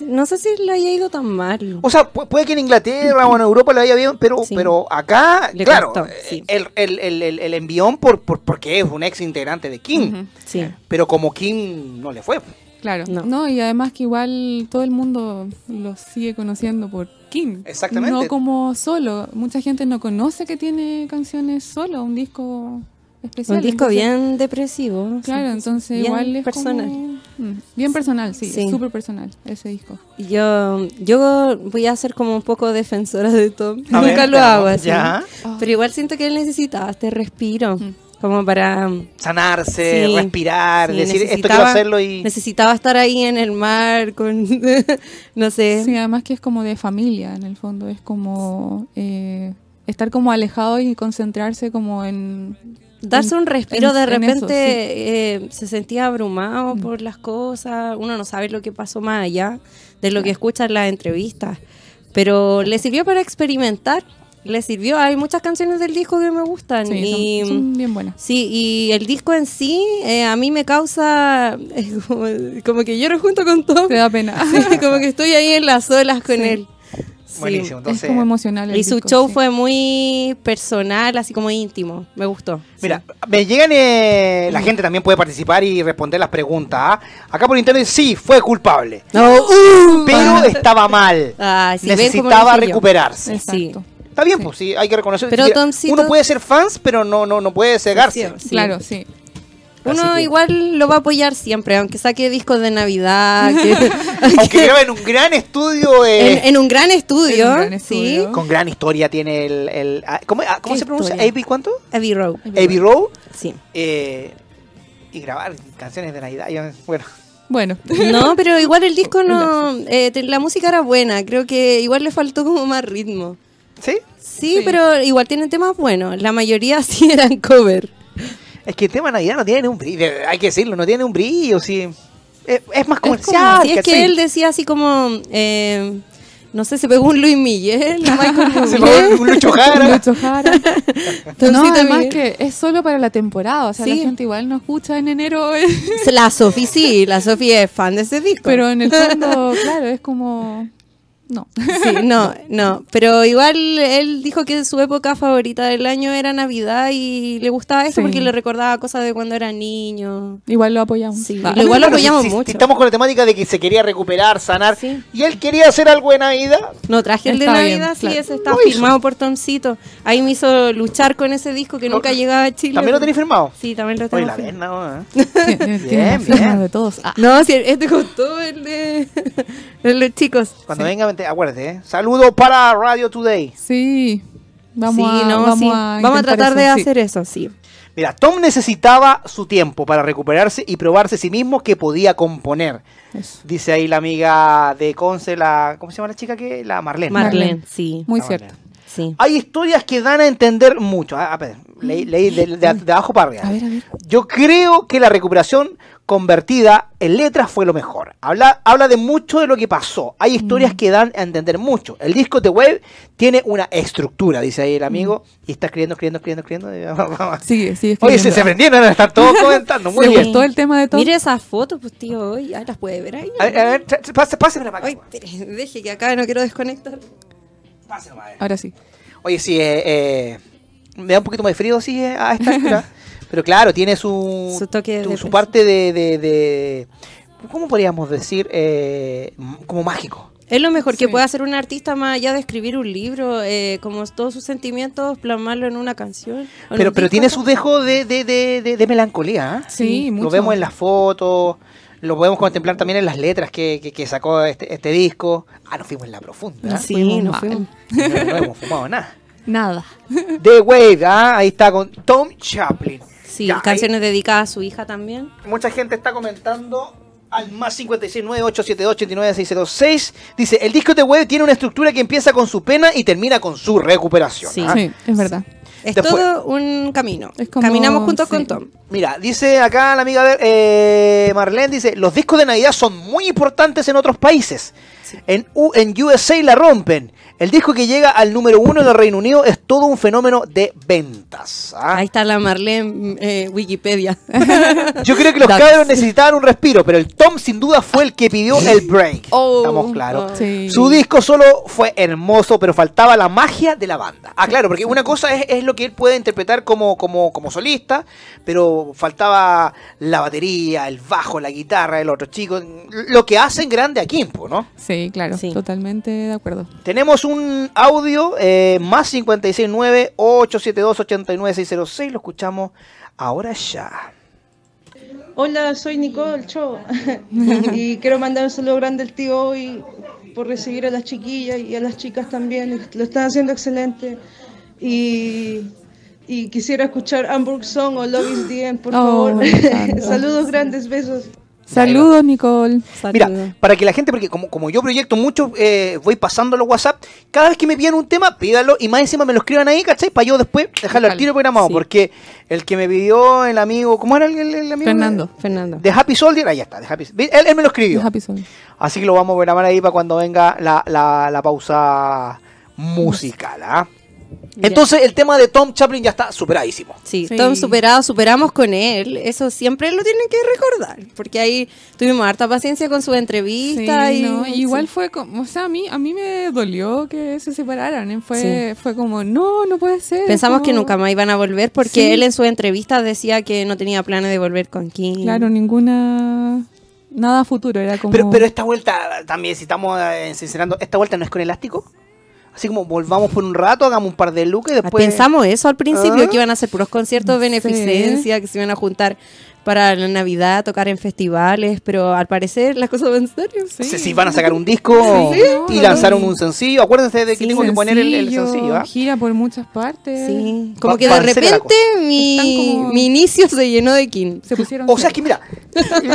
Speaker 3: no sé si le haya ido tan mal.
Speaker 1: O sea, pu- puede que en Inglaterra o en Europa le vaya bien, pero,
Speaker 3: Sí.
Speaker 1: pero acá,
Speaker 3: Le
Speaker 1: claro,
Speaker 3: costó,
Speaker 1: eh,
Speaker 3: sí.
Speaker 1: el, el, el, el- envión por, por, porque es un ex integrante de King,
Speaker 3: Sí.
Speaker 1: pero como King no le fue.
Speaker 2: Claro,
Speaker 3: No.
Speaker 2: no. y además que igual todo el mundo lo sigue conociendo por King.
Speaker 1: Exactamente.
Speaker 2: No como solo. Mucha gente no conoce que tiene canciones solo, un disco especial.
Speaker 3: Un disco
Speaker 2: entonces-
Speaker 3: bien depresivo.
Speaker 2: Claro,
Speaker 3: sí.
Speaker 2: entonces
Speaker 3: Bien
Speaker 2: igual es
Speaker 3: personal.
Speaker 2: como- Mm, bien personal, sí,
Speaker 3: Sí.
Speaker 2: súper personal ese disco.
Speaker 3: Y Yo, yo voy a ser como un poco defensora de Tom.
Speaker 1: A ver,
Speaker 3: Nunca lo hago así.
Speaker 1: ya.
Speaker 3: Pero igual siento que él necesitaba este respiro.
Speaker 2: Mm.
Speaker 3: Como para...
Speaker 1: Sanarse,
Speaker 3: Sí,
Speaker 1: respirar,
Speaker 3: sí,
Speaker 1: decir esto quiero hacerlo y...
Speaker 3: Necesitaba estar ahí en el mar con... no sé.
Speaker 2: Sí, además que es como de familia en el fondo, es como eh, estar como alejado y concentrarse como en...
Speaker 3: Darse
Speaker 2: en-
Speaker 3: un respiro,
Speaker 2: en-
Speaker 3: de
Speaker 2: en
Speaker 3: repente
Speaker 2: eso, sí.
Speaker 3: eh, se sentía abrumado
Speaker 2: Mm.
Speaker 3: por las cosas, uno no sabe lo que pasó más allá de lo que escucha en las entrevistas, pero le sirvió para experimentar, le sirvió, hay muchas canciones del disco que me gustan
Speaker 2: Sí,
Speaker 3: y
Speaker 2: son, son bien buenas.
Speaker 3: sí, y el disco en sí eh, a mí me causa eh, como, como que lloro junto con Tom,
Speaker 2: Te da pena.
Speaker 3: Sí, como que estoy ahí en las olas con
Speaker 2: Sí.
Speaker 3: él. Sí.
Speaker 1: Buenísimo, entonces...
Speaker 2: es como emocional. el
Speaker 3: Y su
Speaker 2: disco,
Speaker 3: show
Speaker 2: sí.
Speaker 3: fue muy personal, así como íntimo. Me gustó.
Speaker 1: Mira, me llegan, eh, la gente también puede participar y responder las preguntas. ¿ah? Acá por internet sí, fue culpable,
Speaker 3: No, uh,
Speaker 1: pero estaba mal.
Speaker 3: Ah,
Speaker 1: Necesitaba recuperarse.
Speaker 2: Exacto.
Speaker 1: Está bien, pues sí, hay que reconocer.
Speaker 3: Pero
Speaker 1: Sí,
Speaker 3: Tomcito-
Speaker 1: Uno puede ser fans, pero no, no, no puede cegarse.
Speaker 3: Sí.
Speaker 2: Claro, sí.
Speaker 3: Uno
Speaker 1: que-
Speaker 3: igual lo va a apoyar siempre, aunque saque discos de Navidad. que-
Speaker 1: Aunque graba en un gran estudio, eh,
Speaker 3: en, en un gran estudio.
Speaker 2: En un gran
Speaker 3: sí.
Speaker 2: estudio.
Speaker 1: con gran historia, tiene el... el- ah, ¿Cómo, ah, cómo
Speaker 3: ¿Qué
Speaker 1: se pronuncia? ¿Abbey cuánto?
Speaker 3: Abbey Road.
Speaker 1: Abbey Road.
Speaker 3: Sí.
Speaker 1: eh, y grabar canciones de Navidad. bueno,
Speaker 2: Bueno,
Speaker 3: No, pero igual el disco no. eh, la música era buena. Creo que igual le faltó como más ritmo.
Speaker 1: ¿Sí?
Speaker 3: Sí,
Speaker 2: Sí.
Speaker 3: pero igual tienen temas buenos. La mayoría sí eran cover.
Speaker 1: Es que el tema de Navidad no tiene un brillo, hay que decirlo, no tiene un brillo, sí. Es, es más
Speaker 3: como-
Speaker 1: comercial.
Speaker 3: Sí, es que él decía así como. eh, no sé, se pegó un Luis Miguel,
Speaker 1: Se pegó un Lucho Jara.
Speaker 2: Lucho Jara. no, además
Speaker 3: Miguel.
Speaker 2: que es solo para la temporada, o sea,
Speaker 3: Sí.
Speaker 2: la gente igual no escucha en enero,
Speaker 3: La Sofi sí, la Sofi es fan de ese disco.
Speaker 2: pero en el fondo, claro, es como... No.
Speaker 3: Sí, no, no. Pero igual él dijo que su época favorita del año era Navidad y le gustaba eso
Speaker 2: Sí.
Speaker 3: porque le recordaba cosas de cuando era niño.
Speaker 2: Igual lo apoyamos.
Speaker 3: Sí. Igual lo
Speaker 1: si-
Speaker 3: apoyamos
Speaker 1: si- si
Speaker 3: mucho.
Speaker 1: estamos con la temática de que se quería recuperar, sanar,
Speaker 3: Sí.
Speaker 1: y él quería hacer algo de Navidad.
Speaker 3: No traje el de
Speaker 2: Está bien,
Speaker 3: Navidad, sí,
Speaker 2: claro.
Speaker 3: ese está firmado por Tomcito. Ahí me hizo luchar con ese disco que nunca llegaba a Chile.
Speaker 1: ¿También lo tenéis firmado?
Speaker 3: Sí, también lo
Speaker 1: Oye,
Speaker 3: tengo.
Speaker 1: la
Speaker 3: firmado.
Speaker 1: ¿Eh? Bien,
Speaker 2: firmas
Speaker 1: bien.
Speaker 2: de todos. Ah.
Speaker 3: No, sí, este costó el de, el de los chicos.
Speaker 1: Cuando venga, acuérdate, ¿eh? Saludos para Radio Today.
Speaker 2: Sí. Vamos
Speaker 3: sí,
Speaker 2: a,
Speaker 3: no,
Speaker 2: vamos
Speaker 3: sí.
Speaker 2: a,
Speaker 3: Vamos a tratar de
Speaker 2: sí.
Speaker 3: hacer eso, sí.
Speaker 1: Mira, Tom necesitaba su tiempo para recuperarse y probarse a sí mismo que podía componer.
Speaker 2: Eso.
Speaker 1: Dice ahí la amiga de Conce, la. ¿Cómo se llama la chica que? La Marlene.
Speaker 3: Marlene,
Speaker 2: Marlene.
Speaker 3: sí.
Speaker 2: Muy
Speaker 1: La
Speaker 2: cierto.
Speaker 1: Marlene.
Speaker 3: Sí.
Speaker 1: Hay historias que dan a entender mucho. Ah, a ver, leí, leí de, de- de abajo para arriba.
Speaker 2: A ver, a ver.
Speaker 1: Yo creo que la recuperación convertida en letras fue lo mejor. Habla, habla de mucho de lo que pasó. Hay historias que dan a entender mucho. El disco de Wave tiene una estructura, dice ahí el amigo, y está escribiendo, escribiendo, escribiendo, escribiendo.
Speaker 2: Sigue, sigue
Speaker 1: Oye, se, se prendieron, están todos comentando. Muy
Speaker 2: ¿Le
Speaker 1: bien.
Speaker 2: gustó el tema de Tom?
Speaker 3: Mire esas fotos, pues tío, hoy las puede ver ahí.
Speaker 1: A ver, a ver, pásemela para
Speaker 3: Ay, espere, deje que acá no quiero desconectar.
Speaker 1: Para acá.
Speaker 2: Ahora sí.
Speaker 1: Oye, sí, eh, eh, me da un poquito más de frío, sí, eh, a esta altura. Pero claro, tiene su,
Speaker 3: Su toque de
Speaker 1: tu- su
Speaker 3: peso.
Speaker 1: parte de, de, de- ¿Cómo podríamos decir? Eh, como mágico.
Speaker 3: Es lo mejor que puede hacer un artista más allá de escribir un libro, eh, como todos sus sentimientos, plasmarlo en una canción.
Speaker 1: Pero,
Speaker 3: un
Speaker 1: pero
Speaker 3: disco.
Speaker 1: tiene su dejo de, de, de, de- de melancolía. ¿eh?
Speaker 2: Sí, mucho.
Speaker 1: Lo vemos en las fotos, lo podemos contemplar también en las letras que, que- que sacó este, este disco. Ah, nos fuimos en la profunda. ¿eh?
Speaker 3: Sí,
Speaker 2: Fuimos
Speaker 3: no
Speaker 2: mal.
Speaker 3: fuimos.
Speaker 1: No, no hemos fumado nada.
Speaker 2: Nada.
Speaker 1: The Wave, ¿ah? ahí está con Tom Chaplin.
Speaker 3: Sí,
Speaker 1: Ya, ahí-
Speaker 3: canciones dedicadas a su hija también.
Speaker 1: Mucha gente está comentando al más 569-872-89606. Dice, el disco de web tiene una estructura que empieza con su pena y termina con su recuperación.
Speaker 3: Sí.
Speaker 1: ¿ah?
Speaker 2: Sí, es verdad.
Speaker 3: Es
Speaker 1: Después-
Speaker 3: todo un camino.
Speaker 2: Es como-
Speaker 3: Caminamos juntos
Speaker 2: sí.
Speaker 3: con Tom.
Speaker 1: Mira, dice acá la amiga eh, Marlene, dice, los discos de Navidad son muy importantes en otros países. En, U- en USA la rompen. El disco que llega al número uno en el Reino Unido es todo un fenómeno de ventas. ¿ah?
Speaker 3: Ahí está la Marlene eh, Wikipedia.
Speaker 1: Yo creo que los cabros necesitaban un respiro, pero el Tom sin duda fue el que pidió el break.
Speaker 3: Oh,
Speaker 1: Estamos claros.
Speaker 3: oh.
Speaker 2: Sí.
Speaker 1: Su disco solo fue hermoso, pero faltaba la magia de la banda. Ah, claro, porque una cosa es, es lo que él puede interpretar como, como, como solista, pero faltaba la batería, el bajo, la guitarra, el otro chico, lo que hacen grande a Kimpo, ¿no?
Speaker 2: Sí, claro.
Speaker 3: Sí.
Speaker 2: Totalmente de acuerdo.
Speaker 1: Tenemos un audio eh, más 569-872-89606, lo escuchamos ahora ya.
Speaker 5: Hola, soy Nicole Cho y quiero mandar un saludo grande al tío hoy por recibir a las chiquillas y a las chicas también. Lo están haciendo excelente y, y quisiera escuchar Hamburg Song o Love is the End, por
Speaker 2: Oh,
Speaker 5: favor. Saludos grandes, besos.
Speaker 2: Saludos, Nicole.
Speaker 1: Mira,
Speaker 3: Saludos.
Speaker 1: para que la gente, porque como, como yo proyecto mucho, eh, voy pasando los WhatsApp, cada vez que me pidan un tema, pídalo y más encima me lo escriban ahí, ¿cachai? Para yo después dejarlo al tiro programado,
Speaker 3: Sí.
Speaker 1: porque el que me pidió el amigo, ¿cómo era el, el- el amigo?
Speaker 2: Fernando.
Speaker 3: Fernando.
Speaker 1: De Happy Soldier, ahí está, de Happy él, él me lo escribió.
Speaker 2: Happy Soul.
Speaker 1: Así que lo vamos a programar ahí para cuando venga la, la- la pausa musical, ¿ah? Entonces el tema de Tom Chaplin ya está superadísimo.
Speaker 3: Sí,
Speaker 2: Sí.
Speaker 3: Tom superado, superamos con él. Eso siempre lo tienen que recordar. Porque ahí tuvimos harta paciencia con su entrevista.
Speaker 2: Sí,
Speaker 3: y,
Speaker 2: no,
Speaker 3: sí.
Speaker 2: igual fue como, o sea, a mí, a mí me dolió que se separaran. ¿eh? Fue, fue como, no, no puede ser.
Speaker 3: Pensamos
Speaker 2: como-
Speaker 3: que nunca más iban a volver porque
Speaker 2: Sí.
Speaker 3: él en su entrevista decía que no tenía planes de volver con Kim.
Speaker 2: Claro, ninguna, nada futuro, era como...
Speaker 1: Pero, pero esta vuelta, también, si estamos eh, sincerando, esta vuelta no es con elástico. Así como volvamos por un rato, hagamos un par de looks y después.
Speaker 3: Pensamos eso al principio,
Speaker 1: ¿Ah?
Speaker 3: que iban a hacer puros conciertos de
Speaker 2: Sí.
Speaker 3: beneficencia, que se iban a juntar para la Navidad, tocar en festivales, pero al parecer las cosas van en serio.
Speaker 1: Sé si van a sacar un disco
Speaker 2: Sí,
Speaker 1: y lanzaron un sencillo. Acuérdense de que
Speaker 3: Sí,
Speaker 1: tengo que poner el, el sencillo. ¿ah?
Speaker 2: Gira por muchas partes.
Speaker 3: Sí, como
Speaker 1: Va-
Speaker 3: que de repente mi,
Speaker 2: Están como-
Speaker 3: mi inicio se llenó de Kim.
Speaker 2: Se pusieron...
Speaker 1: O sea, es que mira,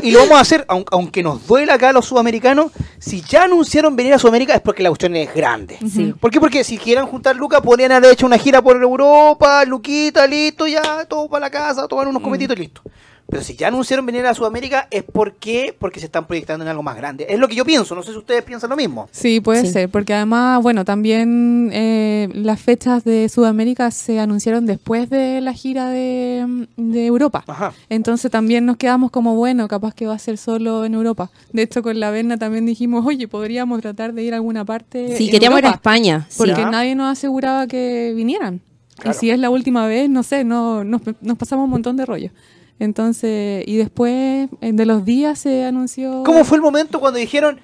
Speaker 1: y, lo vamos a hacer, aun- aunque nos duela acá a los sudamericanos, si ya anunciaron venir a Sudamérica es porque la cuestión es grande.
Speaker 2: Sí.
Speaker 1: ¿Por qué? Porque si quieran juntar lucas, podrían haber hecho una gira por Europa, Luquita, listo, ya, todo para la casa, tomar unos cometitos y listo. Pero si ya anunciaron venir a Sudamérica es porque, porque se están proyectando en algo más grande. Es lo que yo pienso, no sé si ustedes piensan lo mismo.
Speaker 2: Sí, puede
Speaker 3: Sí.
Speaker 2: ser, porque además, bueno, también eh, las fechas de Sudamérica se anunciaron después de la gira de, de Europa.
Speaker 1: Ajá.
Speaker 2: Entonces también nos quedamos como, bueno, capaz que va a ser solo en Europa. De hecho, con la Berna también dijimos, oye, podríamos tratar de ir a alguna parte.
Speaker 3: Sí,
Speaker 2: en
Speaker 3: queríamos ir a España. sí.
Speaker 2: Porque nadie nos aseguraba que vinieran.
Speaker 1: Claro.
Speaker 2: Y si es la última vez, no sé, no, nos, nos pasamos un montón de rollo. Entonces, y después de los días se anunció...
Speaker 1: ¿Cómo fue el momento cuando dijeron,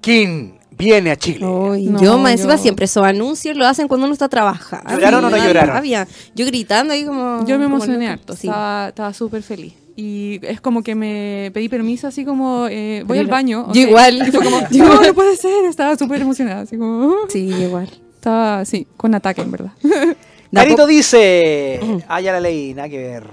Speaker 1: King viene a Chile?
Speaker 2: No,
Speaker 3: yo, más encima,
Speaker 2: yo-
Speaker 3: siempre esos anuncios lo hacen cuando uno está trabajando.
Speaker 1: ¿Lloraron o no lloraron?
Speaker 3: rabia. Yo gritando ahí como...
Speaker 2: Yo me emocioné harto,
Speaker 3: Sí.
Speaker 2: estaba, súper feliz. Y es como que me pedí permiso, así como, eh, voy al baño.
Speaker 3: yo igual.
Speaker 2: Y fue como,
Speaker 3: Yo
Speaker 2: no, puede ser, estaba súper emocionada, así como, "Uh".
Speaker 3: Sí, igual.
Speaker 2: estaba, sí, con ataque, en verdad.
Speaker 3: Da
Speaker 1: Carito dice, ah, ya la leí, nada que ver.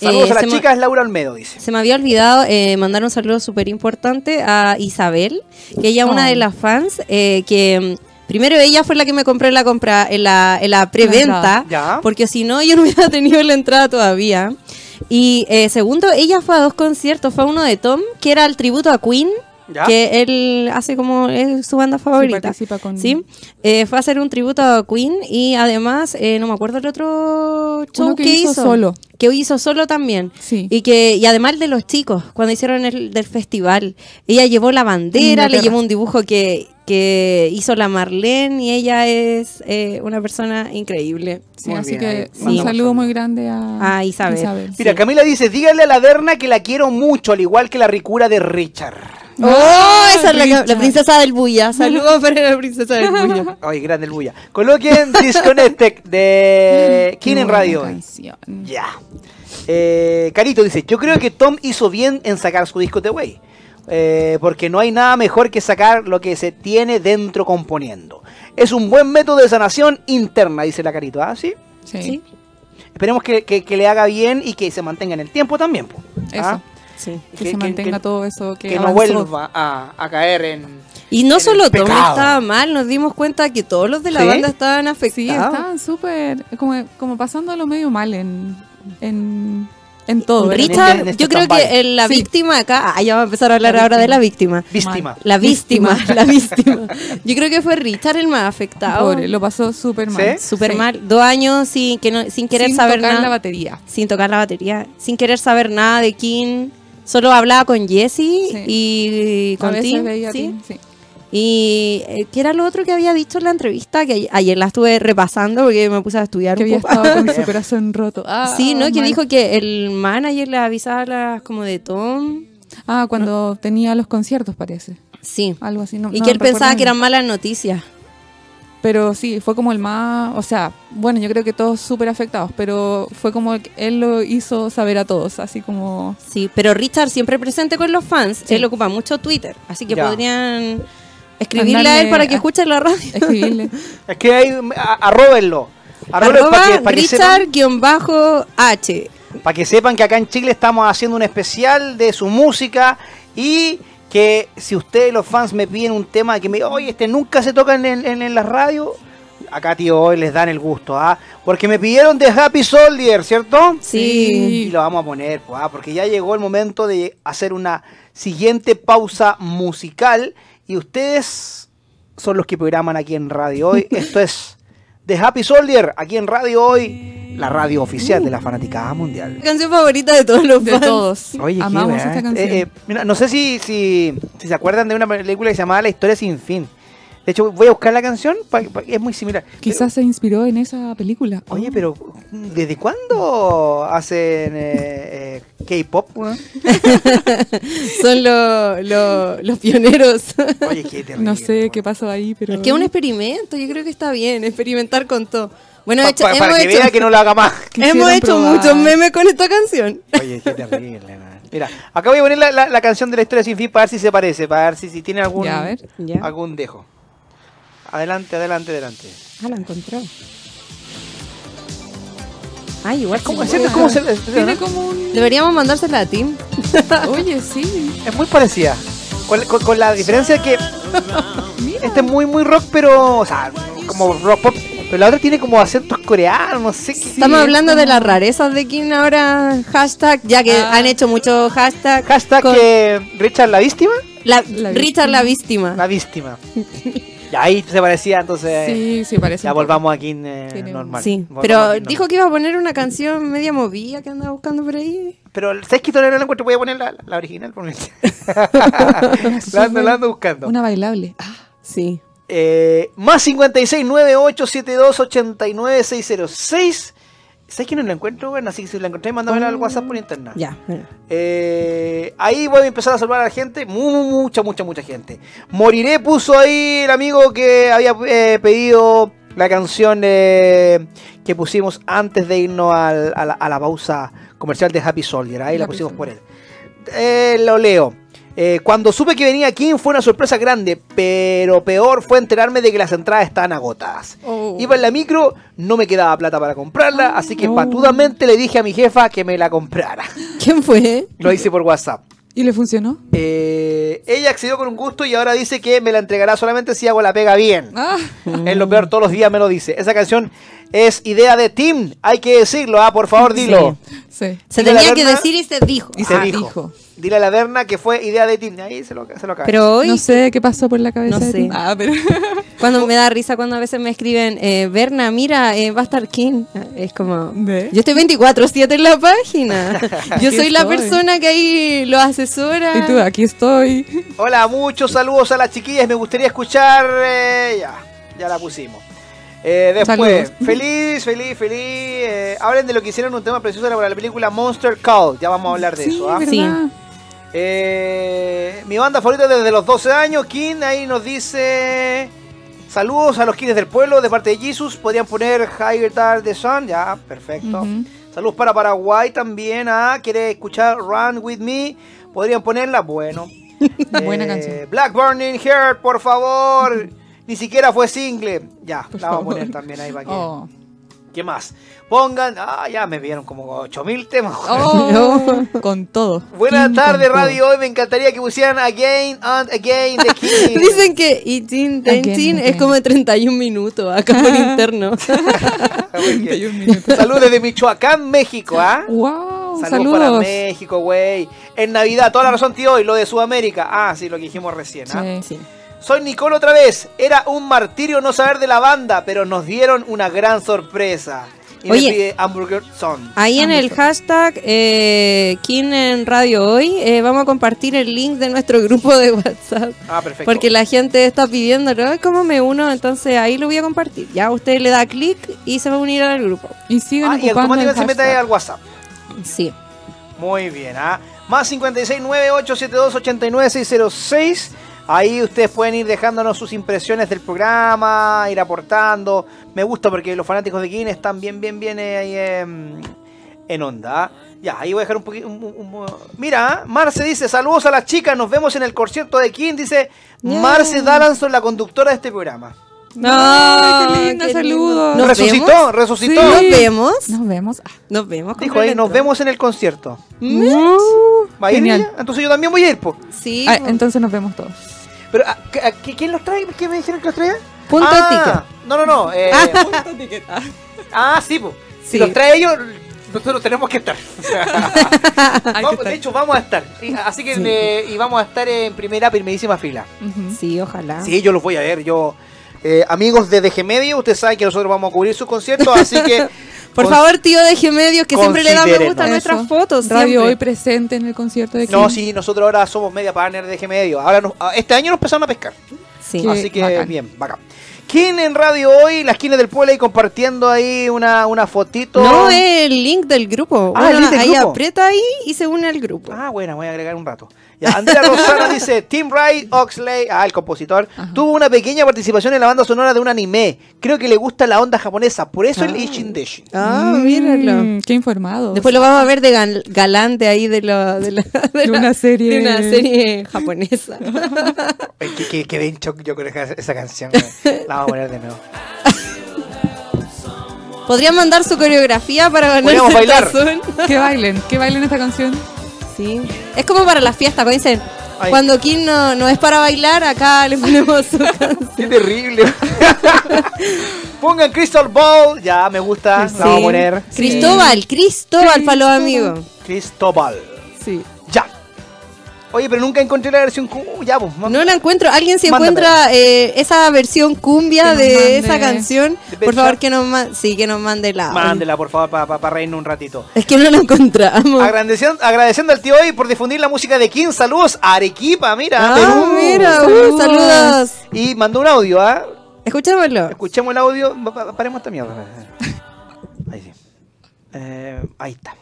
Speaker 1: Saludos
Speaker 3: Eh,
Speaker 1: a las
Speaker 3: se me-
Speaker 1: chicas, Laura Olmedo, dice.
Speaker 3: Se me había olvidado eh, mandar un saludo súper importante a Isabel, que ella es una
Speaker 2: Oh.
Speaker 3: de las fans eh, que... mm, Primero ella fue la que me compró en la compra en la, en la preventa,
Speaker 1: Ya.
Speaker 3: porque si no yo no hubiera tenido la entrada todavía. Y eh, segundo, ella fue a dos conciertos. Fue uno de Tom, que era el tributo a Queen.
Speaker 1: ¿Ya?
Speaker 3: Que él hace como es su banda favorita.
Speaker 2: participa con-
Speaker 3: Sí. Eh, fue a hacer un tributo a Queen y además, eh, no me acuerdo el otro show
Speaker 2: Uno que hizo solo.
Speaker 3: Que hizo solo también.
Speaker 2: Sí.
Speaker 3: Y que y además de los chicos, cuando hicieron el del festival, ella llevó la bandera, le llevó un dibujo que, que hizo la Marlene y ella es eh, una persona increíble.
Speaker 2: Sí,
Speaker 1: Muy
Speaker 2: así
Speaker 1: bien,
Speaker 2: que
Speaker 3: Sí.
Speaker 2: un saludo muy grande a,
Speaker 3: A Isabel.
Speaker 1: Mira, Camila dice, dígale a la Derna que la quiero mucho, al igual que la ricura de Richard.
Speaker 3: ¡Oh! Esa es la, princesa del Bulla. Saludos para la princesa del Bulla.
Speaker 1: Oye, grande el bulla. Coloquen Disconnected de
Speaker 2: Qué
Speaker 1: King en
Speaker 2: buena
Speaker 1: Radio hoy.
Speaker 2: canción.
Speaker 1: Eh, Carito dice, yo creo que Tom hizo bien en sacar su disco The Way. Eh, porque no hay nada mejor que sacar lo que se tiene dentro componiendo. Es un buen método de sanación interna, dice la Carito. ¿Ah, sí?
Speaker 2: Sí,
Speaker 3: Sí.
Speaker 1: Esperemos que, que- que le haga bien y que se mantenga en el tiempo también. po.
Speaker 2: eso.
Speaker 1: ¿Ah?
Speaker 3: Sí.
Speaker 2: Que,
Speaker 1: Que-
Speaker 2: se mantenga
Speaker 1: que-
Speaker 2: todo eso que,
Speaker 1: Que no vuelva a, a caer en...
Speaker 3: Y no
Speaker 1: en
Speaker 3: solo
Speaker 1: el
Speaker 3: Tom estaba mal, nos dimos cuenta que todos los de la
Speaker 1: ¿Sí?
Speaker 3: banda estaban
Speaker 2: Sí,
Speaker 3: afectados.
Speaker 2: estaban súper, como, como pasándolo medio mal en, en, en todo.
Speaker 1: En
Speaker 3: Richard,
Speaker 1: este- en este
Speaker 3: yo creo que la
Speaker 2: Sí.
Speaker 3: víctima acá, ah, ya va a empezar a hablar
Speaker 2: La
Speaker 3: ahora de la víctima.
Speaker 1: Víctima.
Speaker 3: La víctima, la víctima. Yo creo que fue Richard el más afectado.
Speaker 2: Pobre, lo pasó súper mal.
Speaker 3: Súper
Speaker 2: Sí.
Speaker 3: mal. Dos años sin, que no, sin querer
Speaker 2: Sin
Speaker 3: saber
Speaker 2: tocar
Speaker 3: nada.
Speaker 2: la batería.
Speaker 3: sin tocar la batería. Sin querer saber nada de King. Solo hablaba con Jesse y
Speaker 2: A
Speaker 3: con Tim.
Speaker 2: veía a
Speaker 3: ¿sí? Y eh, ¿qué era lo otro que había dicho en la entrevista? Que ayer, ayer la estuve repasando porque me puse a estudiar
Speaker 2: Que
Speaker 3: un
Speaker 2: había
Speaker 3: poco.
Speaker 2: estado con su corazón roto. Ah,
Speaker 3: Sí, ¿no? Que dijo que el manager le avisaba las como de Tom.
Speaker 2: Ah, cuando tenía los conciertos, parece.
Speaker 3: Sí.
Speaker 2: Algo así. No,
Speaker 3: Y
Speaker 2: no
Speaker 3: que él pensaba que eran malas noticias.
Speaker 2: Pero sí, fue como el más. O sea, bueno, yo creo que todos súper afectados, pero fue como el que él lo hizo saber a todos, así como.
Speaker 3: Sí, pero Richard siempre presente con los fans.
Speaker 2: Sí.
Speaker 3: Él ocupa mucho Twitter. Así que
Speaker 1: Ya.
Speaker 3: podrían escribirle a él para que
Speaker 2: a-
Speaker 3: escuche la radio.
Speaker 2: Escribirle.
Speaker 1: Es que hay, a- arróbenlo.
Speaker 3: Arroba
Speaker 1: para que, para que sepan-
Speaker 3: Richard-H.
Speaker 1: Para que sepan que acá en Chile estamos haciendo un especial de su música y que si ustedes los fans me piden un tema que me oye, este nunca se toca en, en, en la radio, acá tío hoy les dan el gusto, ¿ah? Porque me pidieron de Happy Soldier, ¿cierto?
Speaker 3: Sí.
Speaker 1: Y lo vamos a poner, pues, ¿ah? porque ya llegó el momento de hacer una siguiente pausa musical y ustedes son los que programan aquí en Radio Hoy. Esto es de Happy Soldier, aquí en Radio Hoy, la radio oficial de la Fanaticada Mundial.
Speaker 3: Canción favorita de todos los
Speaker 2: De
Speaker 3: fans.
Speaker 2: todos.
Speaker 1: Oye,
Speaker 2: Amamos esta canción.
Speaker 1: Eh, eh, mira, no sé si, si, si se acuerdan de una película que se llamaba La historia sin fin. De hecho, voy a buscar la canción, pa- pa- es muy similar.
Speaker 2: Quizás se inspiró en esa película.
Speaker 1: Oye, pero ¿desde cuándo hacen eh, eh, K-pop?
Speaker 3: Son lo- lo- los pioneros.
Speaker 1: Oye, qué terrible.
Speaker 2: No sé qué pasó ahí, pero.
Speaker 3: Es que es un experimento, yo creo que está bien, experimentar con todo. Bueno,
Speaker 1: Pa-
Speaker 3: hecho-
Speaker 1: pa- para
Speaker 3: hemos,
Speaker 1: que
Speaker 3: hecho,
Speaker 1: vea que no lo haga más.
Speaker 3: hemos hecho
Speaker 2: probar.
Speaker 3: muchos memes con esta canción.
Speaker 1: Oye, qué terrible. man. Mira, acá voy a poner la, la- la canción de la historia sin fin para ver si se parece, para ver si, si tiene algún,
Speaker 2: Ya, a ver.
Speaker 3: Ya.
Speaker 1: algún dejo. Adelante, adelante, adelante.
Speaker 3: Ah, la encontró. Ay, igual
Speaker 1: ¿Cómo,
Speaker 3: como-
Speaker 1: es cierto? ¿Cómo se,
Speaker 2: Tiene como un.
Speaker 3: Deberíamos mandársela a Tim.
Speaker 2: Oye, sí.
Speaker 1: Es muy parecida. Con, con- con la diferencia que este es muy, muy rock, pero. O sea, como rock pop. Pero la otra tiene como acentos coreanos, no sé qué.
Speaker 3: Estamos hablando de las rarezas de King ahora. Hashtag, ya que
Speaker 2: Ah.
Speaker 3: han hecho mucho hashtag.
Speaker 1: Hashtag
Speaker 3: con
Speaker 1: que Richard la víctima.
Speaker 3: la,
Speaker 2: La
Speaker 3: Richard la víctima.
Speaker 1: La víctima. y ahí se parecía, entonces.
Speaker 2: Sí, sí, parece.
Speaker 1: Ya volvamos aquí eh,
Speaker 2: Tiene un-
Speaker 1: normal.
Speaker 3: Sí,
Speaker 1: Volvamos
Speaker 3: pero
Speaker 1: normal.
Speaker 3: dijo que iba a poner una canción media movida que andaba buscando por ahí.
Speaker 1: Pero, ¿sabes que todavía no la encuentro? Voy a poner la, la original. por la, ando, la ando buscando.
Speaker 2: Una bailable. Ah,
Speaker 3: Sí.
Speaker 1: Eh, más 56 98 72 89 606. ¿Sabes que no la encuentro? Bueno, así que si la encontré, mándamela al WhatsApp por internet.
Speaker 3: Ya.
Speaker 1: Eh, ahí voy a empezar a saludar a la gente. Mu- mucha, mucha, mucha gente. Moriré puso ahí el amigo que había eh, pedido la canción eh, que pusimos antes de irnos al- a, la, a la pausa comercial de Happy Soldier. Ahí la pusimos por él. Lo leo. Eh, cuando supe que venía King fue una sorpresa grande, pero peor fue enterarme de que las entradas estaban agotadas.
Speaker 2: Oh.
Speaker 1: Iba en la micro, no me quedaba plata para comprarla, así que
Speaker 2: no.
Speaker 1: patudamente le dije a mi jefa que me la comprara.
Speaker 3: ¿Quién fue?
Speaker 1: Lo hice por WhatsApp.
Speaker 2: ¿Y le funcionó?
Speaker 1: Eh, ella accedió con un gusto y ahora dice que me la entregará solamente si hago la pega bien.
Speaker 2: Ah,
Speaker 1: Es lo peor, todos los días me lo dice. Esa canción es idea de Tim. Hay que decirlo, ah, por favor, dilo.
Speaker 2: Sí.
Speaker 3: Se tenía que decir y se dijo.
Speaker 1: Y se
Speaker 2: Ah,
Speaker 1: dijo.
Speaker 2: dijo.
Speaker 1: Dile a la Berna que fue idea de Tim. Ahí se lo, se lo cae.
Speaker 3: Pero hoy,
Speaker 2: No sé qué pasó por la cabeza
Speaker 3: No
Speaker 2: de
Speaker 3: sé.
Speaker 2: ti. Ah, pero...
Speaker 3: cuando me da risa cuando a veces me escriben, eh, Berna, mira, eh, va a estar King. Es como,
Speaker 2: ¿Ve?
Speaker 3: yo estoy 24-7 en la página. Yo soy la persona que ahí lo asesora.
Speaker 2: Y tú, aquí estoy.
Speaker 1: Hola, muchos saludos a las chiquillas. Me gustaría escuchar. eh, ya, ya la pusimos. Eh, después,
Speaker 2: Saludos.
Speaker 1: feliz, feliz, feliz. eh, hablen de lo que hicieron un tema precioso para la película Monster Call. Ya vamos a hablar de
Speaker 2: sí,
Speaker 1: eso. ¿ah?
Speaker 2: ¿verdad?
Speaker 3: Sí.
Speaker 1: Eh, mi banda favorita desde los 12 años. King ahí nos dice. Saludos a los Kings del pueblo de parte de Jesus. Podrían poner Higher Than the Sun. Ya, perfecto.
Speaker 2: Ujú.
Speaker 1: Saludos para Paraguay también. Ah, quiere escuchar Run With Me. Podrían ponerla. Bueno.
Speaker 2: Buena canción.
Speaker 1: Black Burning Heart, por favor. Ni siquiera fue single. Ya, la vamos a poner también ahí para que.
Speaker 2: Oh.
Speaker 1: ¿Qué más? Pongan. Ah, ya me vieron como 8000 temas.
Speaker 2: Oh, con todo.
Speaker 1: Buenas tardes,
Speaker 2: todo.
Speaker 1: radio. Hoy me encantaría que pusieran Again and Again the King.
Speaker 3: Dicen que 18, 19
Speaker 2: Again,
Speaker 3: es como de 31 minutos acá por interno.
Speaker 2: 31 minutos.
Speaker 1: Saludos desde Michoacán, México, ¿ah?
Speaker 2: Wow,
Speaker 1: Saludos,
Speaker 2: saludos.
Speaker 1: para México, güey. En Navidad, toda la razón, tío. Y lo de Sudamérica. Ah, sí, lo que dijimos recién. ¿ah?
Speaker 2: Sí.
Speaker 3: Sí.
Speaker 1: Soy Nicole otra vez. Era un martirio no saber de la banda, pero nos dieron una gran sorpresa. Y
Speaker 3: Oye.
Speaker 1: me pide Hamburger Son.
Speaker 3: Ahí en el hashtag eh, King en Radio Hoy eh, vamos a compartir el link de nuestro grupo de WhatsApp.
Speaker 1: Ah, perfecto.
Speaker 3: Porque la gente está pidiéndolo, "Ay, ¿cómo me uno? Entonces ahí lo voy a compartir. Ya usted le da clic y se va a unir al grupo.
Speaker 2: Y sigan
Speaker 1: Ah, y
Speaker 2: ocupando el
Speaker 1: automáticamente se mete al WhatsApp.
Speaker 3: Sí.
Speaker 1: Muy bien, ¿ah? Más 569-872-89606. Ahí ustedes pueden ir dejándonos sus impresiones del programa, ir aportando. Me gusta porque los fanáticos de King están bien, bien, bien eh, ahí em, en onda. Ya, ahí voy a dejar un poquito. un- un- un- Mira. Marce dice: Saludos a las chicas, nos vemos en el concierto de King. Dice
Speaker 3: Yeah.
Speaker 1: Marce Dalanson, la conductora de este programa.
Speaker 3: No,
Speaker 2: qué linda, saludos.
Speaker 3: ¿Nos
Speaker 1: resucitó,
Speaker 3: vemos?
Speaker 1: resucitó.
Speaker 3: ¿Nos vemos?
Speaker 2: Nos vemos. Ah,
Speaker 3: Nos vemos.
Speaker 1: Dijo ahí: Nos vemos en el concierto. ¿Va a ir
Speaker 2: Genial.
Speaker 1: ella? Entonces yo también voy a ir, po.
Speaker 3: Sí.
Speaker 2: ah, entonces nos vemos todos.
Speaker 1: Pero, ¿a- qué- a- qué- ¿quién los trae? ¿Qué me dijeron que los traía?
Speaker 3: Punto
Speaker 1: ah, No, no, no. eh, ah, sí, pues. Si
Speaker 3: Sí.
Speaker 1: los trae ellos, nosotros tenemos que estar. Vamos,
Speaker 2: que estar.
Speaker 1: de hecho, vamos a estar. Así que eh, y vamos a estar en primera, primerísima fila.
Speaker 3: Sí, ojalá.
Speaker 1: Sí, yo los voy a ver. Yo, eh, amigos de DG Medio, ustedes saben que nosotros vamos a cubrir sus conciertos, así que.
Speaker 3: Por
Speaker 1: con-
Speaker 3: favor, tío de Gemedios, que siempre le da me gusta a nuestras fotos.
Speaker 2: Radio
Speaker 3: siempre.
Speaker 2: hoy presente en el concierto de King.
Speaker 1: No, sí, nosotros ahora somos media partner de DG Medio. Ahora nos- ah, este año nos empezaron a pescar.
Speaker 3: Sí.
Speaker 2: Qué
Speaker 1: Así que
Speaker 2: bacán.
Speaker 1: bien, bacán. ¿Quién en radio hoy? Las quienes del pueblo ahí compartiendo ahí una, una fotito.
Speaker 3: No, es el link del grupo.
Speaker 1: Ah, el link del
Speaker 3: ahí
Speaker 1: grupo.
Speaker 3: aprieta ahí y se une al grupo.
Speaker 1: Ah, bueno, voy a agregar un rato. Ya, Andrea Rosana dice, Tim Wright Oxley, ah, el compositor, tuvo una pequeña participación en la banda sonora de un anime. Creo que le gusta la onda japonesa, por eso el Ishin Deshi.
Speaker 3: Ah,
Speaker 2: Mm,
Speaker 3: míralo.
Speaker 2: Qué informado.
Speaker 3: Después lo vamos a ver de gal- galante ahí de, lo, de, la- de
Speaker 2: De
Speaker 3: la-
Speaker 2: una serie-
Speaker 3: de una serie japonesa.
Speaker 1: Que, que, que shock yo con esa, esa canción. La vamos a poner de nuevo.
Speaker 3: Podrían mandar su coreografía para ganar
Speaker 1: Podríamos bailar.
Speaker 2: Que bailen, que bailen esta canción.
Speaker 3: Sí. Es como para las fiestas, cuando dicen,
Speaker 1: Ay.
Speaker 3: cuando Kim no, no es para bailar, acá le ponemos su canción.
Speaker 1: Qué terrible. Pongan Crystal Ball, ya me gusta, la vamos a poner.
Speaker 3: Cristóbal, Cristóbal para los
Speaker 2: Cristóbal.
Speaker 3: amigos.
Speaker 1: Cristóbal.
Speaker 2: Sí.
Speaker 1: Oye, pero nunca encontré la versión. cu- Ya, pues. vamos.
Speaker 3: No la encuentro. ¿Alguien
Speaker 1: Mándame.
Speaker 3: encuentra eh, esa versión cumbia de
Speaker 2: mande.
Speaker 3: esa canción?
Speaker 1: ¿De
Speaker 3: Por favor, que nos, ma- sí, que nos mande la.
Speaker 1: Mándela, por favor, para reírnos un ratito.
Speaker 3: Es que no la encontramos.
Speaker 1: Agradeciendo, agradeciendo al tío hoy por difundir la música de King. Saludos a Arequipa, mira.
Speaker 3: Ah,
Speaker 1: Perú.
Speaker 3: mira, uh,
Speaker 2: Saludos.
Speaker 3: saludos.
Speaker 1: Y mandó un audio, ¿ah?
Speaker 3: Escuchémoslo.
Speaker 1: Escuchemos el audio. Pa- pa- Paremos esta mierda. Ahí sí. Eh, ahí está.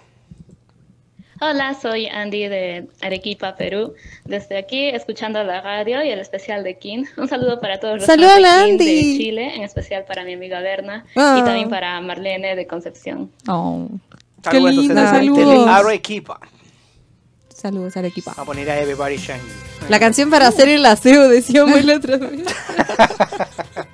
Speaker 6: Hola, soy Andy de Arequipa, Perú. Desde aquí, escuchando la radio y el especial de King. Un saludo para todos los fans de, King
Speaker 3: Andy.
Speaker 6: de Chile, en especial para mi amiga Berna
Speaker 3: Ah.
Speaker 6: y también para Marlene de Concepción.
Speaker 2: Oh. Qué
Speaker 1: Saludos entonces
Speaker 2: linda, saludos.
Speaker 1: Arequipa.
Speaker 2: Saludos, Arequipa.
Speaker 1: A poner a Everybody Shine.
Speaker 3: La canción para hacer el aseo, decíamos el otro día.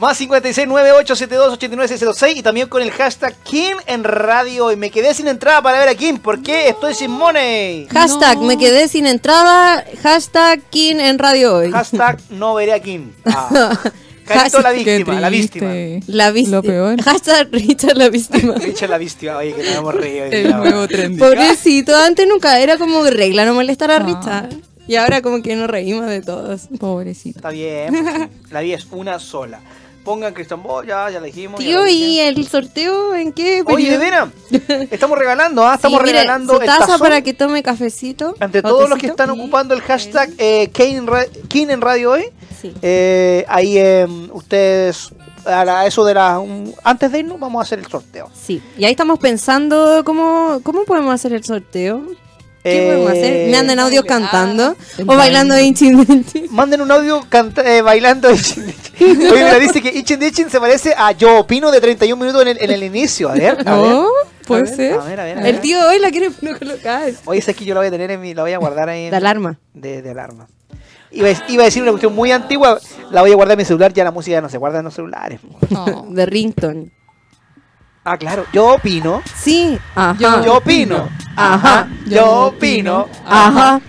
Speaker 1: Más 56 9872 89606 y también con el hashtag King en radio. Y me quedé sin entrada para ver a King. ¿Por qué? Estoy sin money.
Speaker 3: Hashtag,
Speaker 2: No.
Speaker 3: me quedé sin entrada. Hashtag King en radio hoy.
Speaker 1: Hashtag no veré a King. Ah. Carito la víctima, la víctima.
Speaker 3: La víctima.
Speaker 2: Lo peor.
Speaker 3: Hashtag Richard la víctima.
Speaker 1: Richard la víctima, oye, que nos hemos reído. hoy
Speaker 2: El nuevo.
Speaker 3: Pobrecito, antes nunca era como regla no molestar a
Speaker 2: No.
Speaker 3: Richard. Y ahora como que nos reímos de todos.
Speaker 2: Pobrecito.
Speaker 1: Está bien, pues la vida es una sola. Pongan Christian Ball, ya, ya dijimos.
Speaker 3: Tío, ¿y el sorteo en qué
Speaker 1: Oye, estamos regalando, ¿ah? Estamos
Speaker 3: Sí,
Speaker 1: regalando
Speaker 3: su
Speaker 1: el
Speaker 3: taza
Speaker 1: tazón
Speaker 3: para que tome cafecito.
Speaker 1: ante todos los que están ocupando el hashtag eh, Kane en Ra- Kane en Radio hoy.
Speaker 3: Sí.
Speaker 1: Eh, ahí eh, ustedes, a la- eso de la... un- antes de irnos, vamos a hacer el sorteo.
Speaker 3: Sí, y ahí estamos pensando cómo, cómo podemos hacer el sorteo. ¿Qué
Speaker 1: Eh,
Speaker 3: podemos hacer? ¿Me andan audios
Speaker 2: baile.
Speaker 3: cantando?
Speaker 2: Ah,
Speaker 3: ¿O bailando. Inchin Inchin?
Speaker 1: Manden un audio canta- eh, bailando Ichin Dichin. Oye, mira, dice que Ichin Dichin se parece a Yo Opino de 31 minutos en el, en el inicio. A ver, a ver.
Speaker 2: Oh,
Speaker 1: A
Speaker 2: puede
Speaker 1: ver,
Speaker 2: ser.
Speaker 1: A ver, a ver, a ver.
Speaker 3: El tío hoy la quiere no colocar.
Speaker 1: Oye, esa es que yo la voy a tener en mi... La voy a guardar ahí en...
Speaker 3: De alarma.
Speaker 1: de, de alarma. Iba a, iba a decir una cuestión muy antigua, la voy a guardar en mi celular, ya la música ya no se guarda en los celulares.
Speaker 2: No.
Speaker 3: De rington.
Speaker 1: Ah, claro, yo opino,
Speaker 3: Sí, ajá.
Speaker 2: Yo-
Speaker 1: yo opino,
Speaker 3: Ajá.
Speaker 1: yo opino.
Speaker 3: Ajá.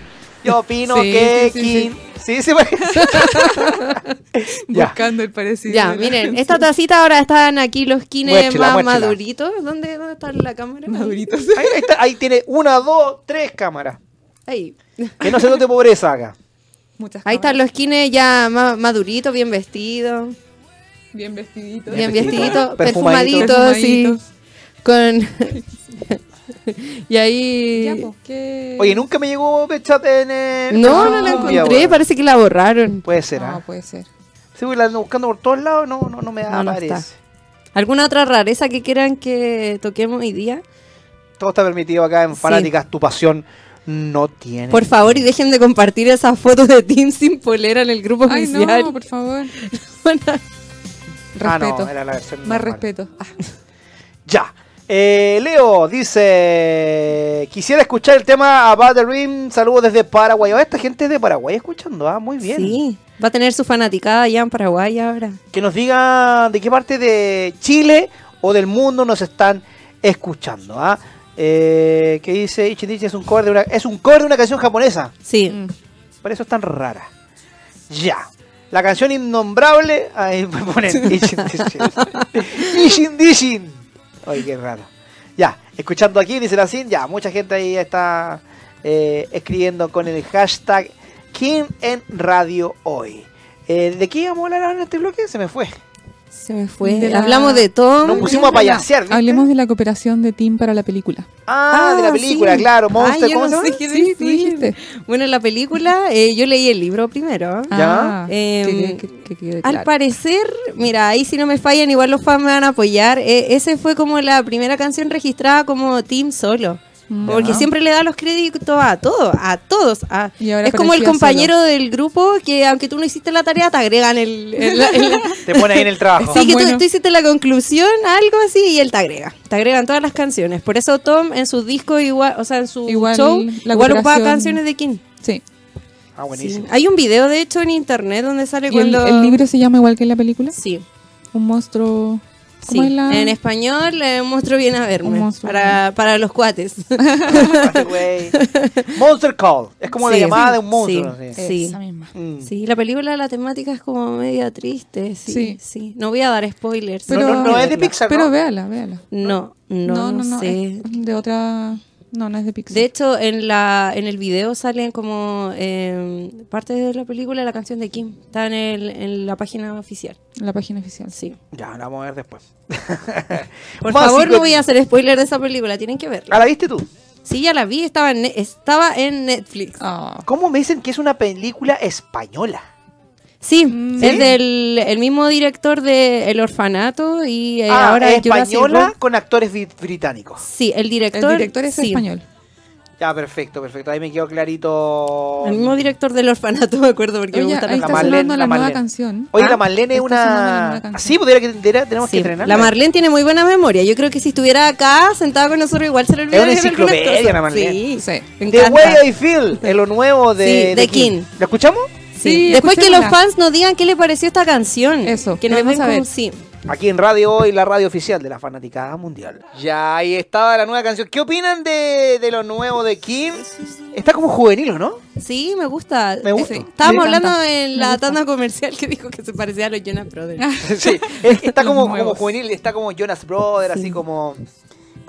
Speaker 1: yo opino
Speaker 2: Sí,
Speaker 1: que
Speaker 2: sí, sí,
Speaker 1: Kim- sí, sí, Ya.
Speaker 2: Buscando el parecido.
Speaker 3: Ya, miren, esta tacita ahora están aquí los kines más maduritos. ¿Dónde, ¿Dónde está la cámara?
Speaker 2: Maduritos.
Speaker 1: Ahí, ahí está, ahí tiene una, dos, tres cámaras.
Speaker 3: Ahí.
Speaker 1: Que no se note pobreza acá.
Speaker 2: Muchas
Speaker 3: Ahí están
Speaker 2: cámaras.
Speaker 3: los kines ya más maduritos, bien vestidos.
Speaker 2: Bien vestiditos.
Speaker 3: Bien
Speaker 1: vestiditos, perfumaditos.
Speaker 3: perfumaditos, sí. Con. y ahí.
Speaker 2: Ya, pues.
Speaker 1: Oye, nunca me llegó chat en el...
Speaker 3: No, no la encontré, parece que la borraron.
Speaker 1: Puede ser,
Speaker 2: No,
Speaker 1: ¿ah?
Speaker 2: puede ser.
Speaker 1: Sí, voy la ando buscando por todos lados, no, no, no me
Speaker 3: No, no
Speaker 1: aparece.
Speaker 3: ¿Alguna otra rareza que quieran que toquemos hoy día?
Speaker 1: Todo está permitido acá en
Speaker 3: Sí.
Speaker 1: Fanáticas, tu pasión no tiene.
Speaker 3: Por favor, y dejen de compartir esas fotos de Team sin polera en el grupo
Speaker 2: Ay,
Speaker 3: oficial.
Speaker 2: no, por favor.
Speaker 1: Ah, no,
Speaker 2: Respeto.
Speaker 1: era la versión
Speaker 2: Más
Speaker 1: normal.
Speaker 2: respeto. Ah,
Speaker 1: Ya. Eh, Leo dice: Quisiera escuchar el tema About the Rim. Saludos desde Paraguay. Oh, esta gente es de Paraguay escuchando, ah, muy bien.
Speaker 3: Sí, va a tener su fanaticada allá en Paraguay ahora.
Speaker 1: Que nos diga de qué parte de Chile o del mundo nos están escuchando. ¿ah? Eh, que dice Ichin Dichin es un cover de una es un cover de una canción japonesa.
Speaker 3: Sí.
Speaker 1: Por eso es tan rara. Ya. La canción innombrable. Ahí me ponen Ichin Dichin. Ichin Dichin. Ay, qué raro. Ya, escuchando aquí, dice la Sin, ya, mucha gente ahí está eh, escribiendo con el hashtag Kim en Radio Hoy. Eh, ¿De qué íbamos a hablar ahora en este bloque? Se me fue.
Speaker 3: Se me fue.
Speaker 2: De la-
Speaker 3: Hablamos de todo.
Speaker 1: Nos pusimos a payasear, ¿viste?
Speaker 2: Hablemos de la cooperación de Team para la película.
Speaker 1: Ah, de la
Speaker 3: Ah,
Speaker 1: película,
Speaker 3: sí.
Speaker 1: claro. Monster,
Speaker 3: Ay,
Speaker 1: ¿cómo
Speaker 3: no
Speaker 1: se
Speaker 3: sé
Speaker 1: llama?
Speaker 3: qué
Speaker 2: Sí,
Speaker 3: decir.
Speaker 2: tú dijiste.
Speaker 3: Bueno, la película, eh, yo leí el libro primero.
Speaker 2: Ah,
Speaker 3: Em,
Speaker 2: que- que-
Speaker 3: Al parecer, mira, ahí si no me fallan, igual los fans me van a apoyar. Eh, ese fue como la primera canción registrada como Team solo. Porque siempre le da los créditos a todos, a todos. a-
Speaker 2: Y ahora
Speaker 3: es como el compañero del grupo que aunque tú no hiciste la tarea, te agregan el... el- el-
Speaker 1: Te pone ahí en el trabajo.
Speaker 3: sí, que tú-
Speaker 2: bueno.
Speaker 3: tú, hiciste la conclusión, algo así, y él te agrega. Te agregan todas las canciones. Por eso Tom en su disco igual, o sea, en su
Speaker 2: Igual
Speaker 3: show,
Speaker 2: la
Speaker 3: igual ocupaba canciones de King.
Speaker 2: Sí.
Speaker 1: Ah,
Speaker 3: Sí.
Speaker 1: buenísimo.
Speaker 3: Hay un video, de hecho, en internet donde sale
Speaker 2: ¿Y el,
Speaker 3: cuando...
Speaker 2: el libro se llama igual que en la película?
Speaker 3: Sí.
Speaker 2: Un monstruo. ¿Cómo
Speaker 3: Sí,
Speaker 2: es la...?
Speaker 3: en español eh, un monstruo viene a verme.
Speaker 2: Monstruo
Speaker 3: Para, para los cuates.
Speaker 1: Monster Call. Es como la llamada
Speaker 3: sí,
Speaker 1: de un monstruo.
Speaker 3: sí.
Speaker 2: Esa misma.
Speaker 1: Mm.
Speaker 3: sí, la película, la temática es como media triste. Sí, sí.
Speaker 2: Sí.
Speaker 3: No voy a dar spoilers.
Speaker 2: Pero-
Speaker 1: no, no es de. Pixar,
Speaker 2: Pero véala, véala.
Speaker 3: No, no, no, sé.
Speaker 2: es de otra... No, no es de Pixar.
Speaker 3: De hecho, en la en el video salen como eh, parte de la película la canción de Kim. Está en, el, en la página oficial.
Speaker 2: la página oficial.
Speaker 3: Sí.
Speaker 1: Ya, la vamos a ver después.
Speaker 3: Por
Speaker 1: Más
Speaker 3: favor, no voy a hacer spoiler de esa película. Tienen que verla.
Speaker 1: ¿Ah, la viste tú?
Speaker 3: Sí, ya la vi. Estaba en, estaba en Netflix.
Speaker 2: Ah.
Speaker 1: ¿Cómo me dicen que es una película española?
Speaker 3: Sí,
Speaker 2: Mm.
Speaker 3: es del el mismo director de El Orfanato y eh,
Speaker 1: ah,
Speaker 3: ahora
Speaker 1: es española con actores bri- británicos.
Speaker 3: Sí, el
Speaker 2: El
Speaker 3: director.
Speaker 2: director es
Speaker 3: sí,
Speaker 2: español.
Speaker 1: Ya, perfecto, perfecto. Ahí me quedó clarito.
Speaker 3: El mismo director del Orfanato, me acuerdo, porque me
Speaker 2: Oye,
Speaker 3: gusta
Speaker 2: ahí
Speaker 1: la
Speaker 2: está
Speaker 1: Marlene,
Speaker 2: sonando
Speaker 1: la
Speaker 2: la, nueva
Speaker 1: Marlene.
Speaker 2: canción.
Speaker 1: Oye,
Speaker 3: Ah,
Speaker 1: la Marlene es una.
Speaker 2: canción.
Speaker 1: Sí, podría que tendría- tenemos que
Speaker 3: Sí,
Speaker 1: estrenarla.
Speaker 3: La Marlene tiene muy buena memoria. Yo creo que si estuviera acá, sentada con nosotros, igual se le
Speaker 1: Es
Speaker 3: olvidaría
Speaker 1: una
Speaker 3: algunas
Speaker 1: enciclopedia, la Marlene.
Speaker 3: Sí,
Speaker 2: Sí.
Speaker 3: me
Speaker 1: The. Way I Feel, es lo nuevo de,
Speaker 3: Sí, de King.
Speaker 1: ¿Lo escuchamos?
Speaker 2: Sí,
Speaker 3: Después que los fans nos digan qué les pareció esta canción.
Speaker 2: Eso,
Speaker 3: que nos
Speaker 2: saber.
Speaker 3: sí.
Speaker 1: Aquí en Radio Hoy, la radio oficial de la Fanaticada Mundial. Ya ahí estaba la nueva canción. ¿Qué opinan de, de lo nuevo de Kim? Está como juvenil, ¿o no?
Speaker 3: Sí, me gusta.
Speaker 1: Me gusta.
Speaker 3: Eh,
Speaker 1: Sí,
Speaker 3: Estábamos
Speaker 2: me
Speaker 3: hablando en la
Speaker 2: gusta.
Speaker 3: tanda comercial que dijo que se parecía a los Jonas Brothers.
Speaker 1: sí, es- está como, como juvenil, está como Jonas Brothers, así como...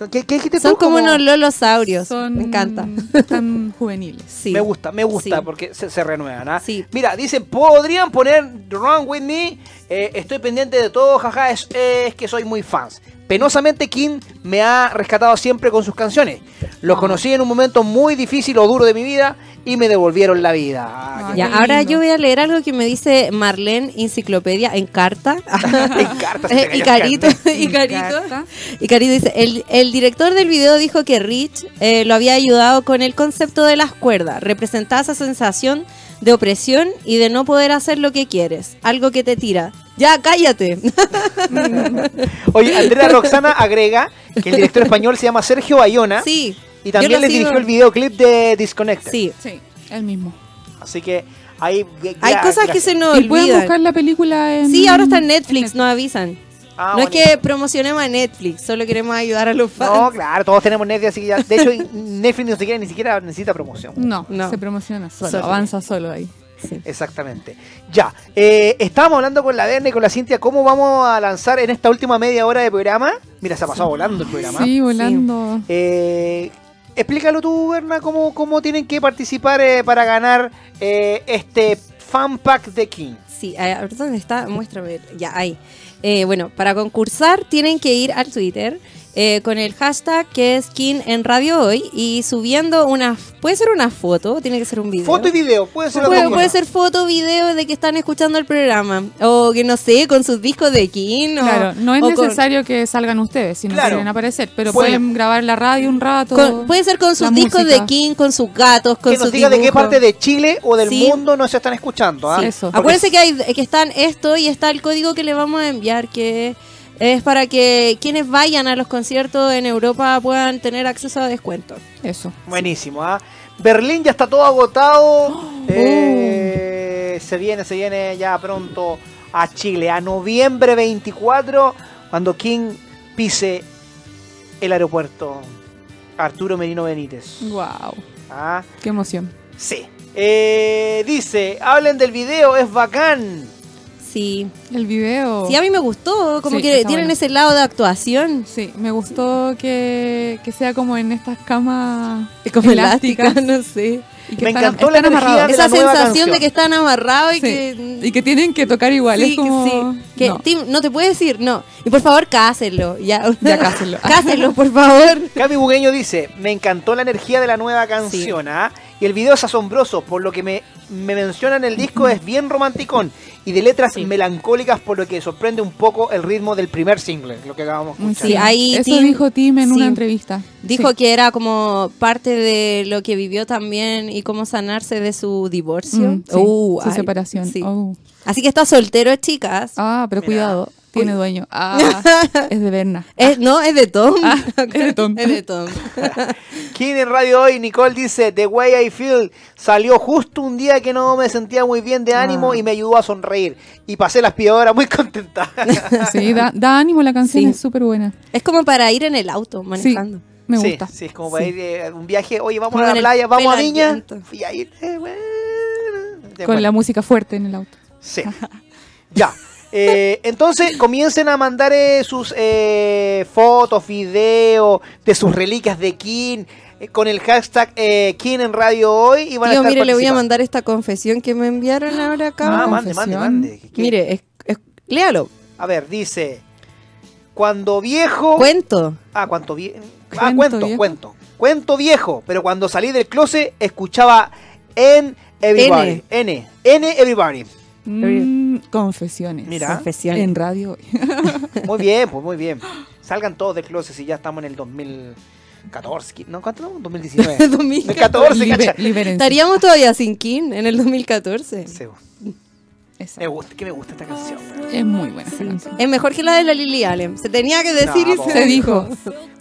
Speaker 1: ¿Qué, qué dijiste
Speaker 3: Son
Speaker 1: tú?
Speaker 3: como unos lolosaurios.
Speaker 2: Son
Speaker 3: Me encanta.
Speaker 2: tan juveniles.
Speaker 3: Sí.
Speaker 1: Me gusta, me gusta
Speaker 3: Sí.
Speaker 1: porque se, se renuevan. ¿ah?
Speaker 3: Sí.
Speaker 1: Mira, dicen, podrían poner Run With Me. Eh, estoy pendiente de todo, jaja, es, es que soy muy fans. Penosamente, King me ha rescatado siempre con sus canciones. Los conocí en un momento muy difícil o duro de mi vida y me devolvieron la vida. Ah,
Speaker 3: Ya, ahora yo voy a leer algo que me dice Marlene Enciclopedia en carta.
Speaker 1: En carta,
Speaker 3: Eh, y Carito, y Carito.
Speaker 2: Carta.
Speaker 3: Y Carito dice, el, el director del video dijo que Rich eh, lo había ayudado con el concepto de las cuerdas. Representaba esa sensación de opresión y de no poder hacer lo que quieres. Algo que te tira. Ya, cállate.
Speaker 1: Oye, Andrea Roxana agrega que el director español se llama Sergio Bayona
Speaker 3: sí.
Speaker 1: y también le
Speaker 3: sigo.
Speaker 1: dirigió el videoclip de Disconnected.
Speaker 3: Sí.
Speaker 2: Sí, el mismo.
Speaker 1: Así que.
Speaker 3: Hay
Speaker 1: ya,
Speaker 3: cosas que se nos
Speaker 2: y pueden
Speaker 3: olvidan.
Speaker 2: buscar la película en...
Speaker 3: Sí, ahora está en Netflix, nos avisan.
Speaker 1: Ah,
Speaker 3: no es que promocionemos a Netflix, solo queremos ayudar a los fans.
Speaker 1: No, claro, todos tenemos Netflix, así que ya. De hecho, Netflix ni siquiera, ni siquiera necesita promoción.
Speaker 2: No,
Speaker 3: No.
Speaker 2: se promociona solo,
Speaker 3: Solo.
Speaker 2: avanza solo ahí.
Speaker 3: Sí.
Speaker 1: Exactamente. Ya, eh, estábamos hablando con la Verne y con la Cintia cómo vamos a lanzar en esta última media hora de programa. Mira, se ha pasado volando el programa.
Speaker 2: Sí, volando.
Speaker 1: Eh, explícalo tú, Berna, cómo, cómo tienen que participar eh, para ganar eh, este fan pack de King.
Speaker 3: Sí, a ver, ¿dónde está? Muéstrame. Ya, ahí. Eh, bueno, para concursar tienen que ir al Twitter eh, con el hashtag que es King en Radio Hoy y subiendo una... Puede ser una foto, tiene que ser un video.
Speaker 1: Foto y video, puede ser
Speaker 3: Puede, puede ser foto, video de que están escuchando el programa. O que no sé, con sus discos de King. o-
Speaker 2: Claro, no es
Speaker 3: con-
Speaker 2: necesario que salgan ustedes si no
Speaker 1: Claro.
Speaker 2: quieren aparecer, pero
Speaker 1: Pueden-
Speaker 2: pueden grabar la radio un rato.
Speaker 3: con- puede ser con sus discos
Speaker 2: música.
Speaker 3: de King, con sus gatos, con
Speaker 1: Que nos
Speaker 3: sus
Speaker 1: diga de qué parte de Chile o del
Speaker 3: Sí.
Speaker 1: mundo nos están escuchando. ¿ah?
Speaker 3: Sí.
Speaker 2: Eso.
Speaker 1: Porque
Speaker 3: Acuérdense que, hay, que están esto y está el código que le vamos a enviar, que es para que quienes vayan a los conciertos en Europa puedan tener acceso a descuento.
Speaker 2: Eso.
Speaker 1: Buenísimo, ¿ah? Berlín ya está todo agotado. Eh, se viene, se viene ya pronto a Chile, a noviembre 24, cuando King pise el aeropuerto Arturo Merino Benítez.
Speaker 2: Wow,
Speaker 1: Ah,
Speaker 2: qué emoción.
Speaker 1: sí. Eh, dice, hablen del video, es bacán.
Speaker 3: Sí.
Speaker 2: El video.
Speaker 3: Sí, a mí me gustó, como
Speaker 2: Sí,
Speaker 3: que tienen
Speaker 2: bueno.
Speaker 3: ese lado de actuación.
Speaker 2: Sí, me gustó que, que sea como en estas camas
Speaker 3: Como
Speaker 2: elásticas.
Speaker 3: elástica, no sé.
Speaker 2: Y que
Speaker 1: Me
Speaker 2: están,
Speaker 1: encantó la
Speaker 2: están
Speaker 1: energía
Speaker 2: amarrados.
Speaker 1: de
Speaker 3: Esa
Speaker 1: la nueva
Speaker 3: sensación
Speaker 1: canción.
Speaker 3: de que están amarrados y
Speaker 2: Sí,
Speaker 3: que...
Speaker 2: Y que tienen que tocar igual.
Speaker 3: Sí,
Speaker 2: es como...
Speaker 3: que sí. Que,
Speaker 2: no.
Speaker 3: Tim, no te puede decir, no. Y por favor, cásenlo. Ya,
Speaker 2: Ya, cásenlo.
Speaker 3: cásenlo, por favor.
Speaker 1: Cami Bugueño dice, me encantó la energía de la nueva canción, ¿ah? Y el video es asombroso, por lo que me, me mencionan el disco es bien romanticón y de letras
Speaker 3: Sí.
Speaker 1: melancólicas, por lo que sorprende un poco el ritmo del primer single, lo que acabamos de escuchar.
Speaker 3: Sí, ahí
Speaker 2: Eso
Speaker 3: Tim-
Speaker 2: dijo Tim en
Speaker 3: sí.
Speaker 2: una entrevista.
Speaker 3: Dijo
Speaker 2: Sí.
Speaker 3: que era como parte de lo que vivió también y cómo sanarse de su divorcio.
Speaker 2: Mm, sí,
Speaker 3: Uh,
Speaker 2: su
Speaker 3: ay,
Speaker 2: separación.
Speaker 3: sí.
Speaker 2: Oh.
Speaker 3: Así que está soltero, chicas.
Speaker 2: Ah, pero
Speaker 1: Mira.
Speaker 2: cuidado, tiene dueño. Ah, es de Berna.
Speaker 3: Es- no, es de Tom.
Speaker 2: Ah, es de Tom.
Speaker 3: Es de Tom.
Speaker 1: King en radio hoy, Nicole dice, The Way I Feel salió justo un día que no me sentía muy bien de ánimo
Speaker 2: Ah.
Speaker 1: y me ayudó a sonreír. Y pasé la aspiradora muy contenta.
Speaker 2: Sí, da, da ánimo la canción,
Speaker 3: Sí.
Speaker 2: es súper buena.
Speaker 3: Es como para ir en el auto manejando.
Speaker 2: Me
Speaker 1: sí,
Speaker 2: gusta.
Speaker 1: Sí, es como para ir eh, a un viaje, oye, vamos
Speaker 3: Como
Speaker 1: a la playa, vamos a Viña. Y ahí, eh, bueno,
Speaker 2: Con la música fuerte en el auto.
Speaker 1: Sí. ya. Eh, entonces comiencen a mandar eh, sus eh, fotos, videos de sus reliquias de King eh, con el hashtag eh, King en Radio Hoy y van a estar
Speaker 3: mire, le voy a mandar esta confesión que me enviaron ahora acá.
Speaker 1: Ah, mande, mande, mande.
Speaker 3: Mire, es- es- léalo.
Speaker 1: A ver, dice. Cuando viejo.
Speaker 3: Cuento.
Speaker 1: ah, cuánto viejo. Ah,
Speaker 2: Cuento
Speaker 1: cuento,
Speaker 2: viejo.
Speaker 1: cuento. Cuento viejo, pero cuando salí del closet escuchaba en Everybody. N. N. Everybody.
Speaker 2: Mm, confesiones.
Speaker 1: Mira.
Speaker 3: Confesiones.
Speaker 2: En radio.
Speaker 1: Muy bien, pues muy bien. Salgan todos del closet si ya estamos en el 2014. ¿No? ¿Cuánto estamos? 2019.
Speaker 3: 2014.
Speaker 1: 2014,
Speaker 2: Libe-
Speaker 1: cacha.
Speaker 2: libérense.
Speaker 3: Estaríamos todavía sin King en el 2014.
Speaker 1: Sí,
Speaker 2: Esa.
Speaker 1: me gusta, que me gusta esta canción.
Speaker 2: Es muy buena esa canción.
Speaker 3: Es mejor que la de la Lily Allen. Se tenía que decir
Speaker 1: No,
Speaker 3: y
Speaker 1: po.
Speaker 3: se,
Speaker 2: dijo.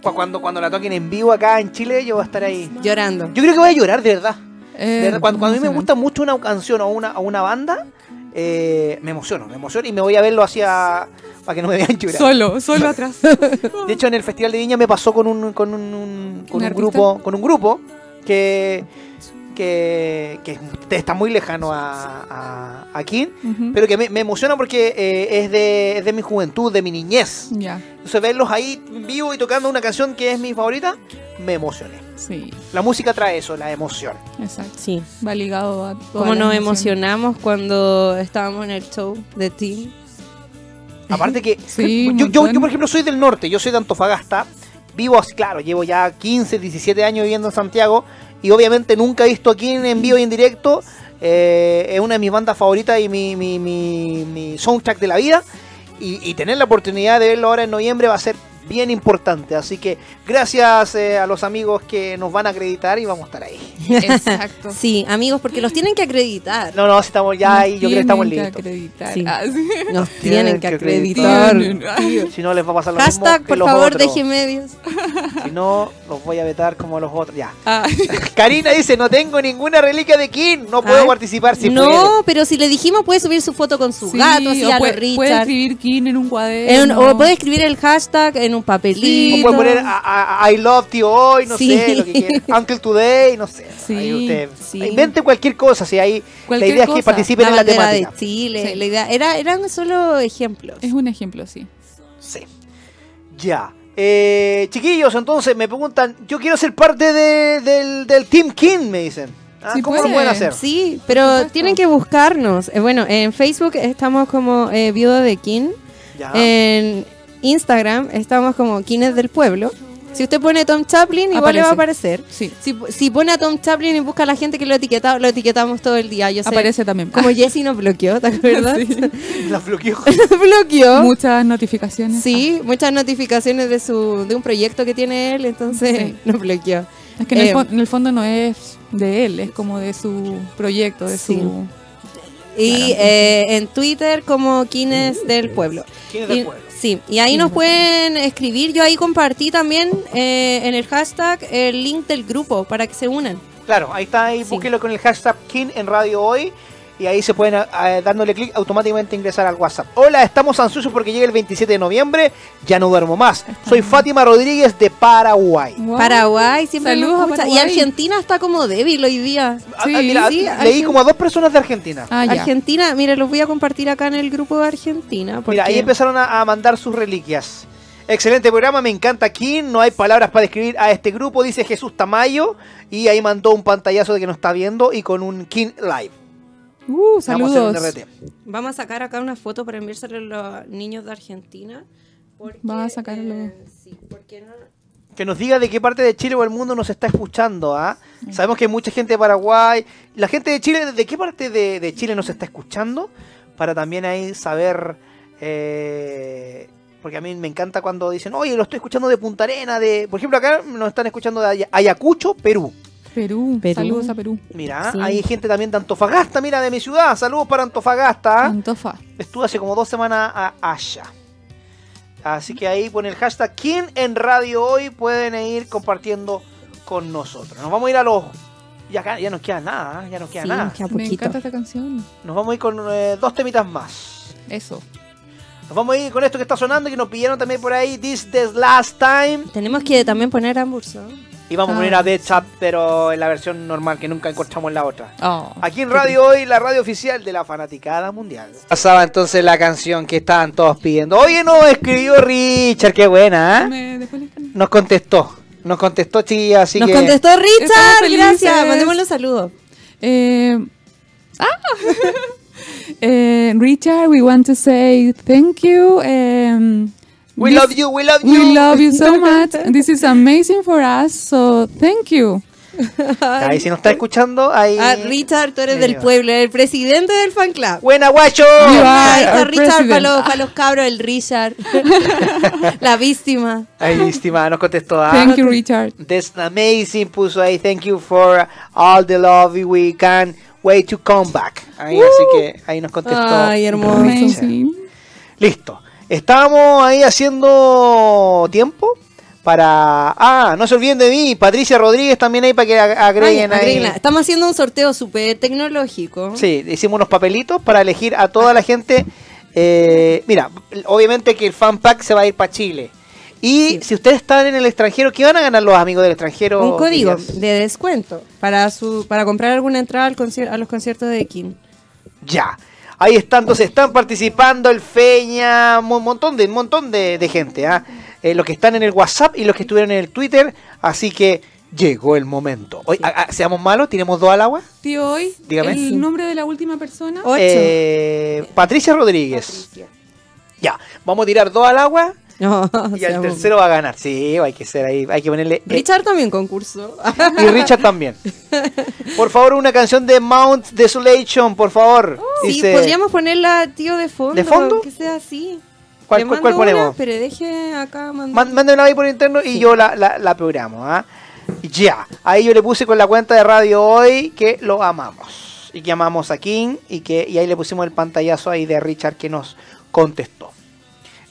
Speaker 1: Cu- Cuando, cuando la toquen en vivo acá en Chile, yo voy a estar ahí.
Speaker 3: Llorando.
Speaker 1: Yo creo que voy a llorar, de verdad.
Speaker 2: Eh,
Speaker 1: cuando, cuando a mí me gusta mucho una canción o una, o una banda, eh, me emociono, me emociono y me voy a verlo hacia para que no me vean llorar.
Speaker 2: Solo, solo atrás.
Speaker 1: De hecho, en el Festival de Viña me pasó con un, con un, un- con
Speaker 2: ¿Un
Speaker 1: grupo, con un grupo que, que, que está muy lejano a, a, a King,
Speaker 2: Ujú.
Speaker 1: pero que me, me emociona porque eh, es, de, es de mi juventud, de mi niñez.
Speaker 2: Ya,
Speaker 1: Entonces verlos ahí vivo y tocando una canción que es mi favorita, me emocioné.
Speaker 2: sí,
Speaker 1: La música trae eso, la emoción.
Speaker 2: exacto.
Speaker 3: Sí.
Speaker 2: Va ligado a todas
Speaker 3: Cómo
Speaker 2: las
Speaker 3: nos emocionamos cuando estábamos en el show de Team.
Speaker 1: Aparte que
Speaker 2: Sí,
Speaker 1: yo, yo, yo, por ejemplo, soy del norte, yo soy de Antofagasta. Vivo así, claro, llevo ya 15, 17 años viviendo en Santiago y obviamente nunca he visto aquí en, en vivo y en directo. Eh, es una de mis bandas favoritas y mi, mi, mi, mi soundtrack de la vida. Y tener la oportunidad de verlo ahora en noviembre va a ser bien importante. Así que gracias eh, a los amigos que nos van a acreditar y vamos a estar ahí.
Speaker 2: Exacto.
Speaker 3: Sí, amigos, porque los tienen que acreditar.
Speaker 1: No, no, si estamos ya ahí, yo creo que estamos
Speaker 2: tienen
Speaker 1: listos.
Speaker 2: acreditar.
Speaker 3: Sí.
Speaker 2: Ah, sí.
Speaker 3: Nos
Speaker 1: Tienen
Speaker 3: tienen que acreditar.
Speaker 2: Tienen.
Speaker 1: Si no les va a pasar lo
Speaker 3: Hashtag,
Speaker 1: mismo que
Speaker 3: por
Speaker 1: los
Speaker 3: favor,
Speaker 1: otros.
Speaker 3: deje medios.
Speaker 1: Si no, los voy a vetar como los otros. Ya.
Speaker 2: Ah,
Speaker 1: Karina dice, no tengo ninguna reliquia de King, no puedo
Speaker 3: Ay,
Speaker 1: participar si
Speaker 3: no,
Speaker 1: puede.
Speaker 3: pero si le dijimos puede subir su foto con su
Speaker 2: sí,
Speaker 3: gato, así
Speaker 2: o
Speaker 3: a
Speaker 2: puede, escribir King en un
Speaker 3: En un-
Speaker 2: cuaderno.
Speaker 3: o puede escribir el hashtag en un papelito.
Speaker 1: O puede poner a- a- a- I love tío hoy, no
Speaker 3: Sí.
Speaker 1: sé, lo que. Uncle Today, no sé.
Speaker 2: Sí,
Speaker 1: Ahí usted
Speaker 3: sí.
Speaker 1: invente cualquier cosa, si ahí la idea es que participen
Speaker 3: la
Speaker 1: en la temática.
Speaker 3: de Chile,
Speaker 2: Sí.
Speaker 3: la idea era, eran solo ejemplos.
Speaker 2: Es un ejemplo, sí.
Speaker 1: Sí. Ya. Eh, chiquillos, entonces me preguntan, yo quiero ser parte de- del, del Team King, me dicen. Ah,
Speaker 2: Sí
Speaker 1: ¿Cómo lo
Speaker 2: puede.
Speaker 1: pueden hacer?
Speaker 3: Sí, pero tienen que buscarnos. Eh, bueno, en Facebook estamos como eh, Viuda de King.
Speaker 1: Ya.
Speaker 3: En Instagram estamos como Kines del Pueblo. Si usted pone Tom Chaplin, igual le va a
Speaker 2: Aparece.
Speaker 3: aparecer.
Speaker 2: Sí.
Speaker 3: Si, si pone a Tom Chaplin y busca a la gente que lo etiqueta, lo etiquetamos todo el día. Yo sé,
Speaker 2: Aparece también.
Speaker 3: Como Jessy nos bloqueó, ¿te acuerdas?
Speaker 2: Sí.
Speaker 1: La bloqueó.
Speaker 3: Nos bloqueó.
Speaker 2: Muchas notificaciones.
Speaker 3: Sí, muchas notificaciones de su de un proyecto que tiene él, entonces
Speaker 2: Sí.
Speaker 3: nos bloqueó.
Speaker 2: Es que en, el
Speaker 3: Eh,
Speaker 2: fon- en el fondo no es de él, es como de su proyecto, de
Speaker 3: Sí.
Speaker 2: su...
Speaker 3: Y eh, en Twitter como Kines del Pueblo.
Speaker 1: ¿Quién es del pueblo?
Speaker 3: Sí, y ahí nos pueden escribir. Yo ahí compartí también eh, en el hashtag el link del grupo para que se unan.
Speaker 1: Claro, ahí está, ahí
Speaker 3: Sí.
Speaker 1: búsquelo con el hashtag King en Radio Hoy y ahí se pueden, eh, dándole clic, automáticamente ingresar al WhatsApp. Hola, estamos ansiosos porque llega el 27 de noviembre, ya no duermo más. Soy Fátima Rodríguez de Paraguay.
Speaker 2: Wow.
Speaker 3: Paraguay siempre
Speaker 2: Saludos.
Speaker 3: Y. Argentina está como débil hoy día.
Speaker 1: Ah,
Speaker 2: Sí,
Speaker 1: ah, mira,
Speaker 3: sí,
Speaker 1: leí como a dos personas de Argentina.
Speaker 2: Ah.
Speaker 3: Argentina, mire, los voy a compartir acá en el grupo de Argentina. Porque...
Speaker 1: Mira, ahí empezaron a, a mandar sus reliquias. Excelente programa, me encanta King, no hay palabras para describir a este grupo, dice Jesús Tamayo, y ahí mandó un pantallazo de que nos está viendo y con un King Live.
Speaker 2: Uh,
Speaker 1: Vamos a
Speaker 2: saludos.
Speaker 3: Vamos a sacar acá una foto para enviársela a los niños de Argentina. Porque,
Speaker 2: Va a sacarlo.
Speaker 3: eh, sí, porque no...
Speaker 1: Que nos diga de qué parte de Chile o el mundo nos está escuchando, ¿ah? Sabemos que hay mucha gente de Paraguay. La gente de Chile, ¿de qué parte de, de Chile nos está escuchando? Para también ahí saber... eh, porque a mí me encanta cuando dicen, oye, lo estoy escuchando de Punta Arena, de... Por ejemplo, acá nos están escuchando de Aya- Ayacucho, Perú.
Speaker 2: Perú.
Speaker 3: Perú.
Speaker 2: Saludos a Perú.
Speaker 1: Mira,
Speaker 3: Sí.
Speaker 1: hay gente también de Antofagasta, mira, de mi ciudad. Saludos para Antofagasta.
Speaker 2: Antofa.
Speaker 1: Estuve hace como dos semanas a allá. Así que ahí con el hashtag ¿Quién en Radio Hoy pueden ir compartiendo con nosotros. Nos vamos a ir a los... Ya, acá- ya nos queda nada, ¿eh? ya nos queda
Speaker 3: Sí,
Speaker 1: nada.
Speaker 3: nos queda
Speaker 2: Me encanta esta canción.
Speaker 1: Nos vamos a ir con eh, dos temitas más.
Speaker 2: Eso.
Speaker 1: Nos vamos a ir con esto que está sonando y que nos pidieron también por ahí, This the Last Time.
Speaker 3: Tenemos que también poner Amburso.
Speaker 1: Y vamos a poner a Dead Chat, pero en la versión normal, que nunca encontramos en la otra.
Speaker 2: Oh.
Speaker 1: Aquí en Radio Hoy, la radio oficial de la fanaticada mundial. Pasaba entonces la canción que estaban todos pidiendo. Oye, no, escribió Richard, qué buena, ¿eh? Nos contestó. Nos contestó, chiquilla, así
Speaker 3: Nos
Speaker 1: que...
Speaker 3: contestó
Speaker 2: Estamos
Speaker 3: Richard, gracias. Mandémosle un saludo.
Speaker 2: Eh, ah. Eh, Richard, we want to say thank you. Um,
Speaker 1: We
Speaker 2: this-
Speaker 1: love you, we love you.
Speaker 2: We love you so much. This is amazing for us. So thank you.
Speaker 1: Ahí si nos está escuchando, ahí...
Speaker 3: Ah, Richard, tú eres del pueblo, el presidente del fan club.
Speaker 1: Buena, guacho.
Speaker 2: Our
Speaker 3: Richard para los, pa' los cabros, el Richard. la víctima.
Speaker 1: Ahí, estimada, nos contestó. ah.
Speaker 2: Thank you, Richard.
Speaker 1: That's amazing, puso ahí. Thank you for all the love we can wait to come back. Ahí, así que ahí nos contestó.
Speaker 3: Ay, hermoso.
Speaker 1: Listo. Estábamos ahí haciendo tiempo para... Ah, no se olviden de mí, Patricia Rodríguez también ahí para que ag- agreguen
Speaker 3: Ay,
Speaker 1: ahí.
Speaker 3: Estamos haciendo un sorteo súper tecnológico.
Speaker 1: Sí, hicimos unos papelitos para elegir a toda la gente. Eh, mira, obviamente que el fan pack se va a ir para Chile. Y
Speaker 3: Sí.
Speaker 1: si ustedes están en el extranjero, ¿qué van a ganar los amigos del extranjero?
Speaker 3: Un código de descuento para su para comprar alguna entrada al a los conciertos de Kim.
Speaker 1: Ya. Ahí están, entonces están participando el Feña, un montón de, un montón de, de gente, ¿ah? Eh, los que están en el WhatsApp y los que estuvieron en el Twitter, así que llegó el momento. Hoy, ah, ah, seamos malos, tiremos dos al agua.
Speaker 2: Tío, hoy,
Speaker 1: Dígame.
Speaker 2: el
Speaker 3: Sí.
Speaker 2: nombre de la última persona.
Speaker 3: Ocho.
Speaker 1: Eh, Patricia Rodríguez.
Speaker 3: Patricia.
Speaker 1: Ya, vamos a tirar dos al agua
Speaker 3: No,
Speaker 1: y al tercero va a ganar. Sí, hay que ser ahí, hay que ponerle... eh,
Speaker 3: Richard también concursó.
Speaker 1: y Richard también. Por favor, una canción de Mount Desolation, por favor.
Speaker 3: sí,
Speaker 1: Dice-
Speaker 3: podríamos ponerla, tío, de fondo.
Speaker 1: ¿De fondo?
Speaker 3: Que sea así.
Speaker 1: ¿Cuál, cuál- cuál
Speaker 3: mando una,
Speaker 1: ponemos?
Speaker 3: pero deje acá
Speaker 1: Mándenla ahí por interno y yo la, la, la programo. ¿ah? Ya, ahí yo le puse con la cuenta de radio hoy que lo amamos. Y que amamos a King y que y ahí le pusimos el pantallazo ahí de Richard que nos contestó.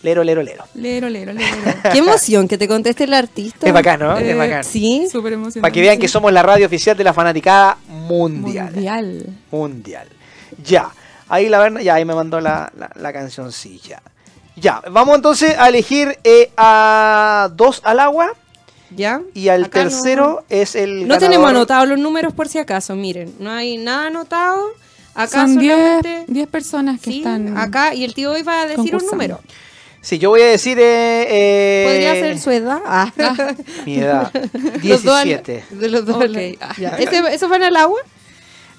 Speaker 1: Lero, lero, lero.
Speaker 2: Lero, lero, lero.
Speaker 3: Qué emoción que te conteste el artista.
Speaker 1: Es bacán, ¿no? es
Speaker 2: Eh,
Speaker 1: bacán.
Speaker 3: Sí.
Speaker 2: Súper emocionante.
Speaker 1: Para que vean que somos la radio oficial de la fanaticada mundial.
Speaker 2: Mundial.
Speaker 1: Mundial. Ya. Ahí la verdad, ya ahí me mandó la, la, la cancioncilla. Ya, vamos entonces a elegir eh, a dos al agua
Speaker 3: ¿Ya?
Speaker 1: y al
Speaker 3: Acá no-
Speaker 1: tercero es el
Speaker 3: No
Speaker 1: ganador.
Speaker 3: tenemos anotados los números por si acaso, miren. No hay nada anotado. Acá
Speaker 2: Son 10
Speaker 3: solamente.
Speaker 2: 10 personas que
Speaker 3: Sí,
Speaker 2: están.
Speaker 3: acá. Y el tío hoy va a decir un número.
Speaker 1: Sí, yo voy a decir eh, eh,
Speaker 3: Podría ser su edad. Ah.
Speaker 1: mi edad.
Speaker 3: Los dos al-
Speaker 1: 17.
Speaker 3: De los dos.
Speaker 2: Ok.
Speaker 3: al- Ya. ¿Ese- ¿Esos van al agua?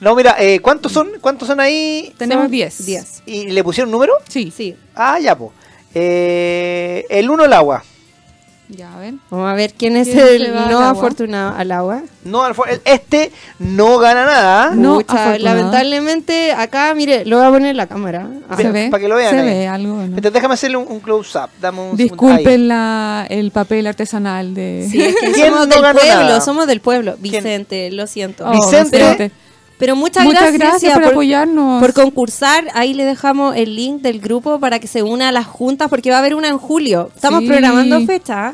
Speaker 1: No, mira, eh, ¿cuántos son? ¿Cuántos son ahí?
Speaker 2: Tenemos
Speaker 3: Son
Speaker 2: 10.
Speaker 3: 10.
Speaker 1: ¿Y le pusieron número?
Speaker 2: Sí.
Speaker 3: Sí.
Speaker 1: Ah, ya, pues. Eh, el uno al agua.
Speaker 2: Ya, a ver.
Speaker 3: Vamos a ver quién es
Speaker 2: ¿Quién se
Speaker 3: el
Speaker 2: al
Speaker 3: no afortunado al agua.
Speaker 1: No, este no gana nada. ¿ah?
Speaker 2: No,
Speaker 3: Pucha,
Speaker 2: afortunado.
Speaker 3: lamentablemente, acá, mire, lo voy a poner en la cámara. Ah.
Speaker 2: Se
Speaker 1: Ve- para que lo vean
Speaker 2: Se
Speaker 1: ahí.
Speaker 2: ve algo, ¿no?
Speaker 1: Entonces déjame hacerle un, un close-up.
Speaker 2: Disculpen la, el papel artesanal de.
Speaker 3: Sí, es que
Speaker 1: ¿Quién
Speaker 3: somos
Speaker 1: no
Speaker 3: del pueblo,
Speaker 1: nada?
Speaker 3: somos del pueblo.
Speaker 1: ¿Quién?
Speaker 3: Vicente, lo siento.
Speaker 2: Oh,
Speaker 1: Vicente.
Speaker 2: Vicente.
Speaker 3: Pero muchas,
Speaker 2: Muchas
Speaker 3: gracias,
Speaker 2: gracias
Speaker 3: Cia,
Speaker 2: por
Speaker 3: por,
Speaker 2: apoyarnos.
Speaker 3: por concursar. Ahí le dejamos el link del grupo para que se una a las juntas, porque va a haber una en julio. Estamos
Speaker 2: Sí.
Speaker 3: programando fecha.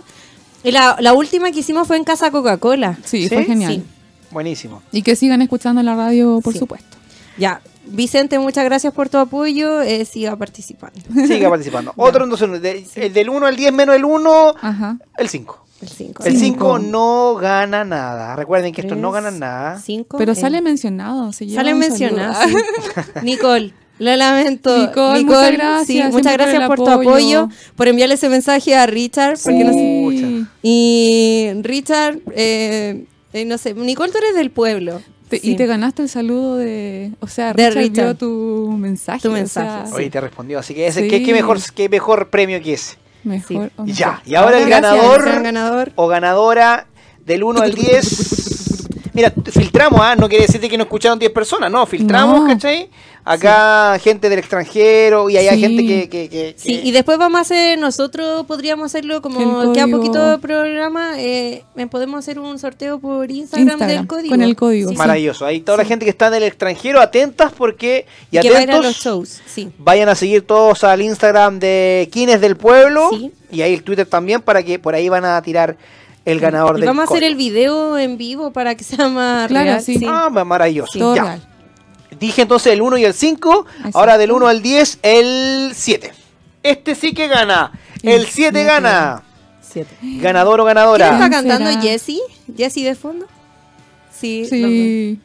Speaker 3: Y la, la última que hicimos fue en Casa Coca-Cola.
Speaker 2: Sí,
Speaker 1: ¿Sí?
Speaker 2: fue genial.
Speaker 3: Sí.
Speaker 1: Buenísimo.
Speaker 2: Y que sigan escuchando la radio, por
Speaker 3: Sí.
Speaker 2: supuesto.
Speaker 3: Ya. Vicente, muchas gracias por tu apoyo. eh, siga participando.
Speaker 1: Siga participando. Otro entonces, de- el del 1 al 10 menos el 1,
Speaker 2: Ajá.
Speaker 1: el 5.
Speaker 3: El 5.
Speaker 1: El
Speaker 2: Cinco.
Speaker 1: 5 no gana nada. Recuerden que estos no ganan nada.
Speaker 3: 5.
Speaker 2: Pero sale mencionado. se lleva
Speaker 3: Sale
Speaker 2: un
Speaker 3: mencionado.
Speaker 2: saludo.
Speaker 3: sí. Nicole, lo lamento.
Speaker 2: Nicole, muchas gracias,
Speaker 3: sí, muchas gracias por, tu
Speaker 2: apoyo.
Speaker 3: por enviarle ese mensaje a Richard. Porque no sé-. Y Richard, eh, eh, no sé, Nicole, tú eres del pueblo.
Speaker 2: Te-
Speaker 3: Sí.
Speaker 2: Y te ganaste el saludo de. O sea,
Speaker 3: De
Speaker 2: Richard,
Speaker 3: Richard.
Speaker 2: vio tu mensaje.
Speaker 3: Tu
Speaker 2: o
Speaker 3: mensaje,
Speaker 2: sea,
Speaker 3: sí.
Speaker 1: Oye, te respondió. Así que ese,
Speaker 2: Sí.
Speaker 1: ¿qué, qué mejor, qué mejor premio que ese.
Speaker 2: Mejor.
Speaker 3: Sí.
Speaker 1: ya. Y ahora el ganador
Speaker 3: ganador.
Speaker 1: o ganadora del 1 al 10. Mira, filtramos, ¿ah? No quiere decir de que no escucharon 10 personas, no, filtramos,
Speaker 2: No.
Speaker 1: ¿cachai? Acá gente del extranjero y allá
Speaker 2: Sí.
Speaker 1: gente que... que, que-
Speaker 3: Sí, y después vamos a hacer, nosotros podríamos hacerlo como queda poquito de programa, eh, podemos hacer un sorteo por Instagram,
Speaker 2: Instagram,
Speaker 3: del código.
Speaker 2: con el código.
Speaker 3: Sí.
Speaker 1: Maravilloso. Ahí toda la gente que está en el extranjero, atentas porque... Y
Speaker 3: que va a
Speaker 1: atentos,
Speaker 3: los shows, sí.
Speaker 1: vayan a seguir todos al Instagram de Quienes del Pueblo
Speaker 3: Sí.
Speaker 1: y ahí el Twitter también para que por ahí van a tirar el ganador
Speaker 3: Y
Speaker 1: del
Speaker 3: vamos a hacer
Speaker 1: código.
Speaker 3: el video en vivo para que sea más
Speaker 2: Claro,
Speaker 3: real.
Speaker 2: sí.
Speaker 1: Ah, maravilloso. Ya. Dije entonces el 1 y el 5,
Speaker 2: Así.
Speaker 1: ahora del 1 al 10, el 7. Este sí que gana. El
Speaker 2: El
Speaker 1: 7
Speaker 2: siete.
Speaker 1: gana.
Speaker 3: Siete.
Speaker 1: Ganador o
Speaker 3: ¿Quién
Speaker 1: ganadora.
Speaker 3: está
Speaker 2: ¿Quién
Speaker 3: cantando?
Speaker 2: será?
Speaker 3: ¿Jessy? ¿Jessy de fondo? Sí.
Speaker 2: Sí.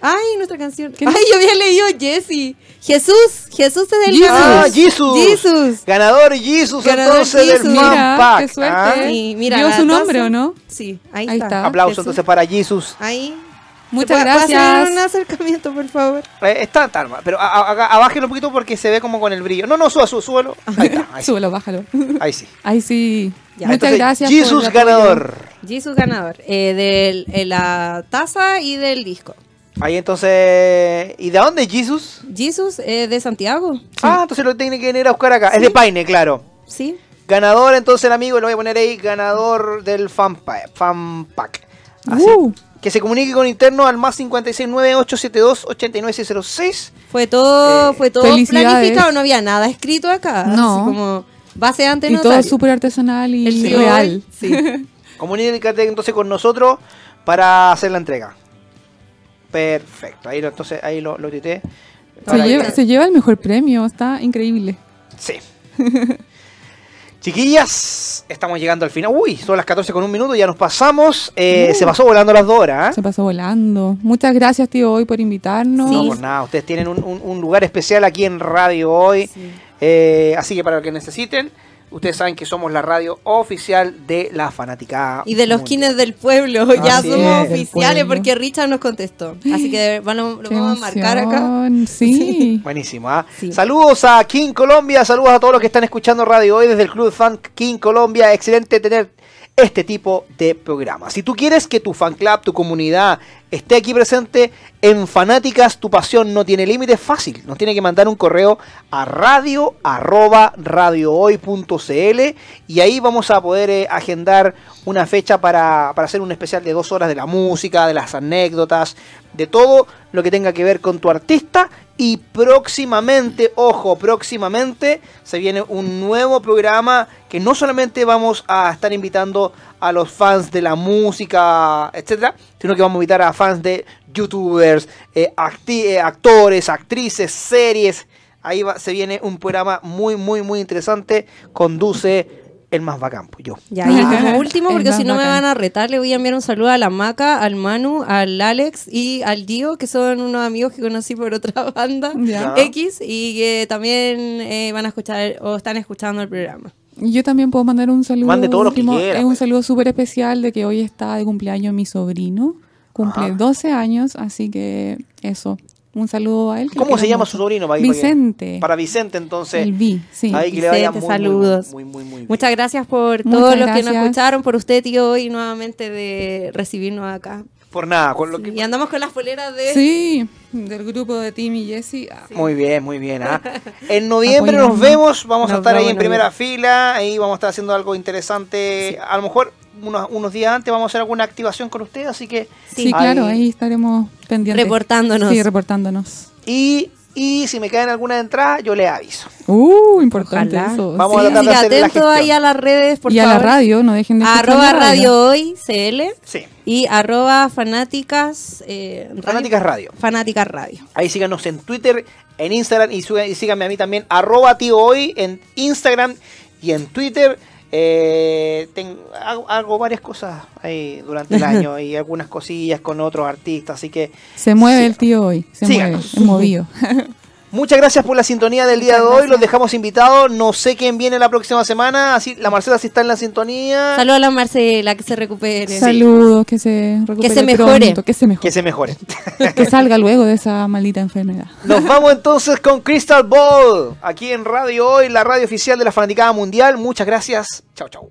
Speaker 3: Ay, nuestra canción.
Speaker 2: ¿Quién
Speaker 3: Ay, yo había leído Jessy. Jesús. Jesús es del
Speaker 2: Jesus.
Speaker 1: Ah. Jesus.
Speaker 3: Jesus.
Speaker 1: Ganador Jesus
Speaker 3: Ganador
Speaker 1: entonces
Speaker 3: Jesus.
Speaker 1: del
Speaker 2: Mira,
Speaker 1: pack.
Speaker 2: qué suerte.
Speaker 1: ¿ah?
Speaker 3: Sí, mira.
Speaker 2: ¿Vio
Speaker 3: la
Speaker 2: su nombre o no?
Speaker 3: Sí, ahí,
Speaker 2: Ahí
Speaker 3: está.
Speaker 2: está.
Speaker 1: Aplauso
Speaker 3: Jesús.
Speaker 1: entonces para Jesus.
Speaker 3: Ahí.
Speaker 2: Muchas
Speaker 3: ¿Se puede- puede
Speaker 2: gracias.
Speaker 3: hacer un acercamiento, por favor?
Speaker 1: Eh, está, está, pero a- un poquito porque se ve como con el brillo. No, no, suba, suba, súbalo. Ahí está, ahí.
Speaker 2: Súbelo, bájalo.
Speaker 1: Ahí sí.
Speaker 2: Ahí sí.
Speaker 3: Ya,
Speaker 2: Muchas
Speaker 1: Entonces,
Speaker 2: gracias. apoyo.
Speaker 1: ganador.
Speaker 3: Jesus ganador. Eh, de eh, la taza y del disco.
Speaker 1: Ahí entonces. ¿Y de dónde es Jesus?
Speaker 3: Jesus eh, de Santiago.
Speaker 1: Ah, entonces lo tiene que venir a buscar acá. Es de Paine, claro.
Speaker 3: Sí.
Speaker 1: Ganador, entonces el amigo, lo voy a poner ahí, ganador del fan pack. Así.
Speaker 2: Uh.
Speaker 1: Que se comunique con interno al más 569-872-89606.
Speaker 3: Fue todo,
Speaker 1: Eh,
Speaker 3: fue todo planificado, no había nada escrito acá.
Speaker 2: No.
Speaker 3: Así como base ante
Speaker 2: Y todo súper artesanal y real.
Speaker 3: sí.
Speaker 1: Comunícate entonces con nosotros para hacer la entrega. Perfecto. Ahí lo, entonces ahí lo, lo tité.
Speaker 2: Se lleva, se lleva el mejor premio, está increíble.
Speaker 1: Sí. Chiquillas, estamos llegando al final. Uy, son las 14 con un minuto, ya nos pasamos. Eh, Se pasó volando las dos horas. ¿eh?
Speaker 2: Se pasó volando. Muchas gracias, tío, hoy por invitarnos.
Speaker 1: No, por nada. Ustedes tienen un, un- un lugar especial aquí en Radio Hoy. Eh, así que para lo que necesiten, ustedes saben que somos la radio oficial de la fanática.
Speaker 3: Y de los
Speaker 1: mundial.
Speaker 3: kines del pueblo, ya somos oficiales porque Richard nos contestó. Así que bueno, lo
Speaker 2: Qué
Speaker 3: vamos a marcar acá.
Speaker 2: Sí.
Speaker 1: Buenísimo, ¿ah?
Speaker 3: Sí.
Speaker 1: Saludos a King Colombia, saludos a todos los que están escuchando Radio Hoy desde el Club Fan King Colombia. Excelente tener este tipo de programas. Si tú quieres que tu fan club, tu comunidad esté aquí presente en Fanáticas, tu pasión no tiene límites, fácil. Nos tiene que mandar un correo a radio arroba radiohoy.cl y ahí vamos a poder eh, agendar una fecha para, para hacer un especial de dos horas de la música, de las anécdotas, de todo lo que tenga que ver con tu artista. Y próximamente, ojo, próximamente se viene un nuevo programa que no solamente vamos a estar invitando a los fans de la música, etcétera, sino que vamos a invitar a fans de youtubers, eh, eh, actores, actrices, series. Ahí va- se viene un programa muy, muy, muy interesante. Conduce el más bacán, pues yo.
Speaker 3: Ya, y como último, porque si no me van a retar, le voy a enviar un saludo a la Maca, al Manu, al Alex y al Dio, que son unos amigos que conocí por otra banda
Speaker 2: Ya.
Speaker 3: X y que también eh, van a escuchar o están escuchando el programa.
Speaker 2: Y Yo también puedo mandar un saludo.
Speaker 1: Mande todos los que
Speaker 2: último.
Speaker 1: quiera,
Speaker 2: Es un
Speaker 1: pues.
Speaker 2: saludo súper especial de que hoy está de cumpleaños mi sobrino. Cumple
Speaker 1: Ajá.
Speaker 2: 12 años, así que eso. Un saludo a él.
Speaker 1: ¿Cómo se llama
Speaker 2: mucho.
Speaker 1: su sobrino? Para
Speaker 2: Vicente.
Speaker 1: Para Vicente, entonces.
Speaker 2: El Vi, sí.
Speaker 1: Ahí que le vaya
Speaker 3: Vicente,
Speaker 1: muy, muy,
Speaker 3: saludos.
Speaker 1: Muy, muy, muy, bien.
Speaker 3: Muchas gracias por
Speaker 2: Muchas
Speaker 3: todos los que nos escucharon, por usted, tío, y nuevamente de recibirnos acá.
Speaker 1: Por nada, con lo que...
Speaker 3: Y andamos con las poleras de...
Speaker 2: Sí, del grupo de Tim y Jesse. Ah,
Speaker 1: Muy bien, muy bien. ¿ah? En noviembre nos vemos, vamos a estar ahí en primera fila, ahí vamos a estar haciendo algo interesante. A lo mejor unos, unos días antes vamos a hacer alguna activación con ustedes, así que...
Speaker 2: Sí, claro, ahí estaremos pendientes.
Speaker 3: Reportándonos.
Speaker 2: Sí, reportándonos.
Speaker 1: Y, y si me caen alguna entrada, yo les aviso.
Speaker 2: Uh, importante
Speaker 3: Ojalá.
Speaker 2: eso.
Speaker 1: Vamos a
Speaker 2: sí.
Speaker 1: tratar de hacer la
Speaker 3: atento
Speaker 1: gestión.
Speaker 3: ahí a las redes, por
Speaker 2: y a
Speaker 3: favor.
Speaker 2: la radio, no dejen de
Speaker 3: Arroba Radio Hoy CL
Speaker 1: Sí,
Speaker 3: y arroba fanáticas eh, radio-
Speaker 1: Fanáticas Radio.
Speaker 3: Fanáticas Radio.
Speaker 1: Ahí síganos en Twitter, en Instagram y, y síganme a mí también, arroba tío hoy en Instagram y en Twitter. Eh, ten- hago, hago varias cosas ahí durante el año y algunas cosillas con otros artistas, así que
Speaker 2: Se mueve
Speaker 1: Sí.
Speaker 2: el tío hoy. Se
Speaker 1: Síganos.
Speaker 2: mueve, es movido.
Speaker 1: muchas gracias por la sintonía del día de hoy, los dejamos invitados, no sé quién viene la próxima semana, así la Marcela si está en la sintonía,
Speaker 3: Saludos a la Marcela, que se recupere.
Speaker 2: Saludos, que se recupere
Speaker 3: se mejore.
Speaker 2: pronto, que se mejore.
Speaker 1: que se mejore.
Speaker 2: que salga luego de esa maldita enfermedad.
Speaker 1: Nos vamos entonces con Crystal Ball, aquí en Radio Hoy, la radio oficial de la Fanaticada Mundial. Muchas gracias, chao chao.